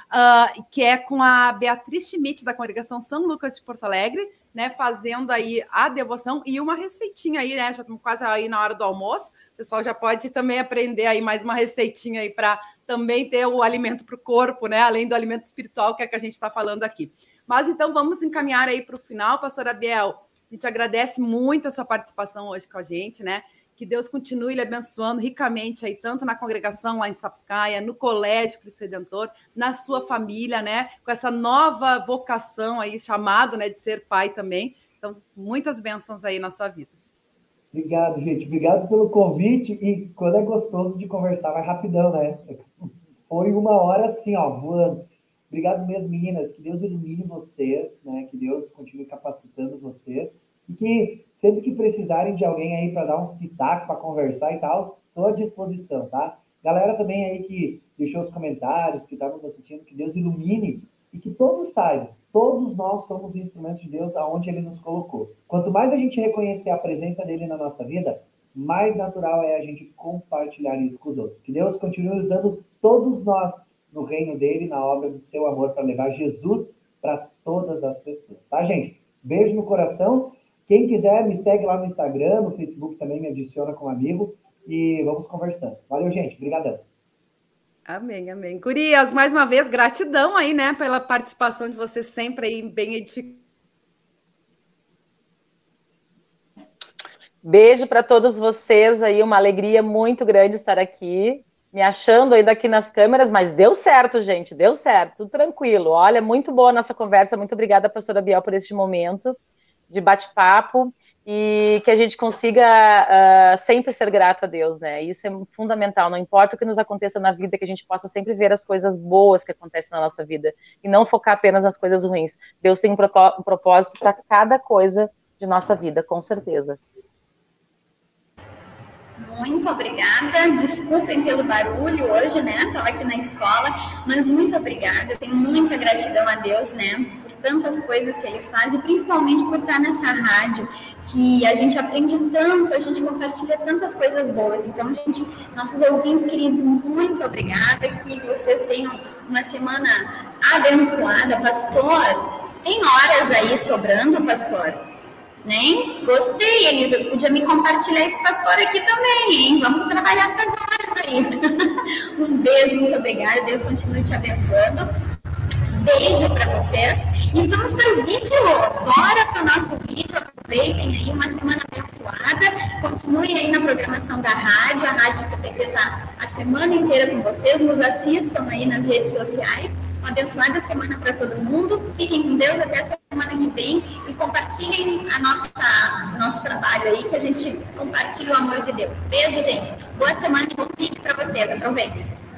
Uh, que é com a Beatriz Schmidt, da congregação São Lucas de Porto Alegre, né, fazendo aí a devoção e uma receitinha aí, né? Já estamos quase aí na hora do almoço. O pessoal já pode também aprender aí mais uma receitinha aí para também ter o alimento para o corpo, né? Além do alimento espiritual que é que a gente está falando aqui. Mas então vamos encaminhar aí para o final, pastora Biel. A gente agradece muito a sua participação hoje com a gente, né? Que Deus continue lhe abençoando ricamente aí, tanto na congregação lá em Sapucaia, no Colégio Cristo Redentor, na sua família, né? Com essa nova vocação aí, chamado, né, de ser pai também. Então, muitas bênçãos aí na sua vida. Obrigado, gente. Obrigado pelo convite. E quando é gostoso de conversar, vai rapidão, né? Foi uma hora assim, ó, voando. Obrigado mesmo, meninas. Que Deus ilumine vocês, né? Que Deus continue capacitando vocês. E que sempre que precisarem de alguém aí para dar uns pitacos, para conversar e tal, estou à disposição, tá? Galera também aí que deixou os comentários, que está nos assistindo, que Deus ilumine e que todos saibam, todos nós somos instrumentos de Deus aonde Ele nos colocou. Quanto mais a gente reconhecer a presença dele na nossa vida, mais natural é a gente compartilhar isso com os outros. Que Deus continue usando todos nós no reino dele, na obra do seu amor, para levar Jesus para todas as pessoas, tá, gente? Beijo no coração quem quiser, me segue lá no Instagram, no Facebook também me adiciona como amigo. e vamos conversando. Valeu, gente. Obrigadão. Amém, amém. Curias, mais uma vez, gratidão aí, né, pela participação de vocês sempre aí, bem edificante. Beijo para todos vocês aí, uma alegria muito grande estar aqui, me achando ainda aqui nas câmeras, mas deu certo, gente, deu certo, tudo tranquilo. Olha, muito boa a nossa conversa, muito obrigada, professora Biel, por este momento de bate-papo e que a gente consiga uh, sempre ser grato a Deus, né? Isso é fundamental. Não importa o que nos aconteça na vida, que a gente possa sempre ver as coisas boas que acontecem na nossa vida e não focar apenas nas coisas ruins. Deus tem um, propósito para cada coisa de nossa vida, com certeza. Muito obrigada. Desculpem pelo barulho hoje, né? Estava aqui na escola, mas muito obrigada. Eu tenho muita gratidão a Deus, né? Tantas coisas que Ele faz e principalmente por estar nessa rádio que a gente aprende tanto, a gente compartilha tantas coisas boas. Então, gente, nossos ouvintes queridos, muito obrigada. Que vocês tenham uma semana abençoada. Pastor, tem horas aí sobrando, pastor? Né? Gostei, Elisa. Podia me compartilhar esse pastor aqui também, hein? Vamos trabalhar essas horas aí. um beijo, muito obrigada. Deus continue te abençoando. Beijo para vocês. E vamos para o vídeo. Bora para o nosso vídeo. Aproveitem aí uma semana abençoada. Continue aí na programação da rádio. A Rádio CPT está a semana inteira com vocês. Nos assistam aí nas redes sociais. Uma abençoada semana para todo mundo. Fiquem com Deus até a semana que vem e compartilhem a nossa nosso trabalho aí, que a gente compartilha o amor de Deus. Beijo, gente. Boa semana e bom vídeo para vocês. Aproveitem.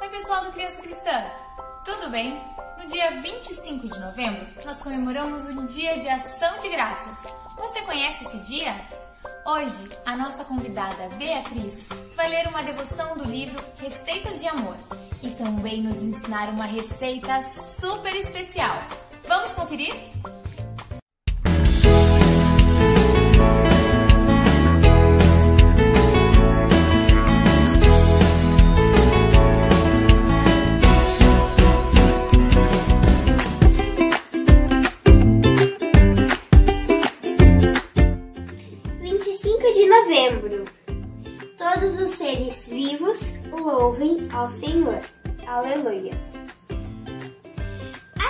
Oi, pessoal do Criança Cristã. Tudo bem? No dia 25 de novembro, nós comemoramos o Dia de Ação de Graças. Você conhece esse dia? Hoje, a nossa convidada Beatriz vai ler uma devoção do livro Receitas de Amor e também nos ensinar uma receita super especial. Vamos conferir? Ao Senhor. Aleluia.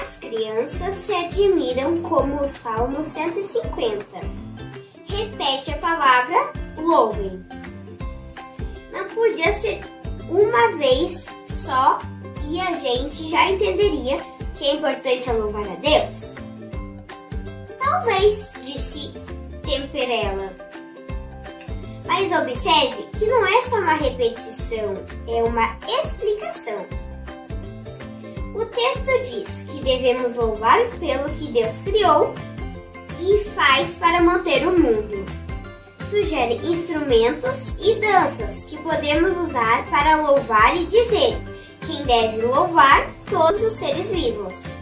As crianças se admiram como o Salmo 150. Repete a palavra louvem. Não podia ser uma vez só e a gente já entenderia que é importante louvar a Deus? Talvez, disse Temperela. Mas observe que não é só uma repetição, é uma explicação. O texto diz que devemos louvar pelo que Deus criou e faz para manter o mundo. Sugere instrumentos e danças que podemos usar para louvar e dizer quem deve louvar todos os seres vivos.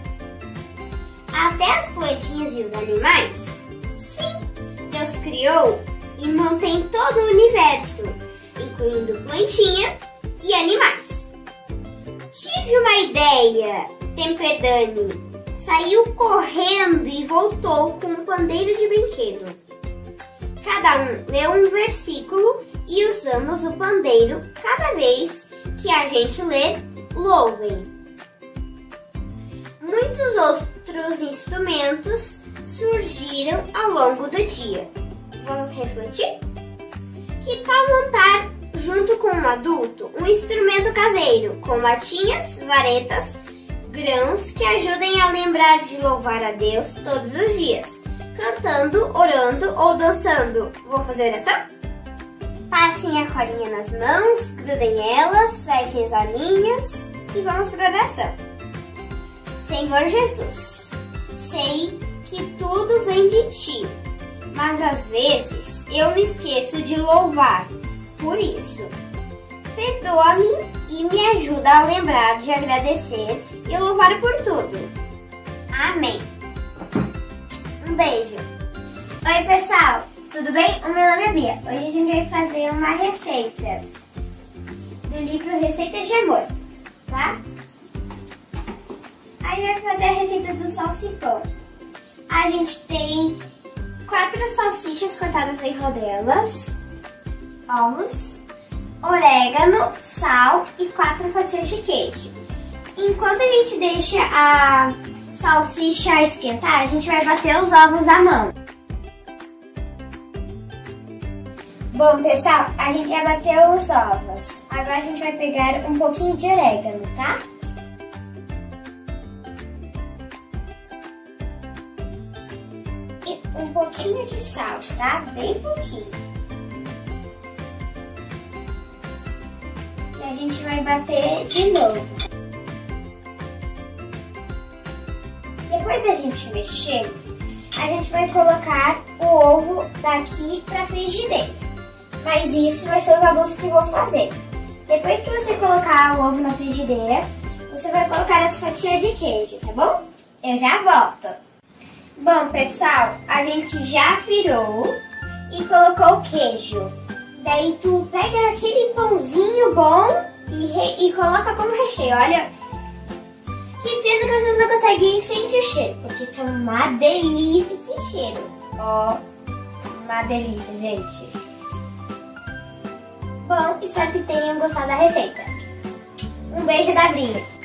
Até as plantinhas e os animais? Sim, Deus criou e mantém todo o universo, incluindo plantinha e animais. Tive uma ideia, Temperdani. Saiu correndo e voltou com um pandeiro de brinquedo. Cada um leu um versículo e usamos o pandeiro cada vez que a gente lê Louvem. Muitos outros instrumentos surgiram ao longo do dia. Vamos refletir? Que tal montar, junto com um adulto, um instrumento caseiro com latinhas, varetas, grãos que ajudem a lembrar de louvar a Deus todos os dias, cantando, orando ou dançando? Vou fazer oração? Passem a colinha nas mãos, grudem elas, fechem as olhinhas e vamos para a oração. Senhor Jesus, sei que tudo vem de ti mas às vezes eu me esqueço de louvar. Por isso, perdoa-me e me ajuda a lembrar de agradecer e louvar por tudo. Amém. Um beijo. Oi, pessoal, tudo bem? O meu nome é Bia. Hoje a gente vai fazer uma receita do livro Receitas de Amor, tá? A gente vai fazer a receita do salsipão. A gente tem quatro salsichas cortadas em rodelas, ovos, orégano, sal e quatro fatias de queijo. Enquanto a gente deixa a salsicha esquentar, a gente vai bater os ovos à mão. Bom, pessoal, a gente já bateu os ovos. Agora a gente vai pegar um pouquinho de orégano, tá? Um pouquinho de sal, tá? Bem pouquinho. E a gente vai bater de novo. Depois da gente mexer, a gente vai colocar o ovo daqui pra frigideira. Mas isso vai ser os adultos que vou fazer. Depois que você colocar o ovo na frigideira, você vai colocar as fatias de queijo, tá bom? Eu já volto. Bom, pessoal, a gente já virou e colocou o queijo. Daí tu pega aquele pãozinho bom e, re- e coloca como recheio. Olha, que pena que vocês não conseguem sentir o cheiro, porque tá uma delícia esse cheiro. Ó, uma delícia, gente. Bom, espero que tenham gostado da receita. Um beijo da Brinha.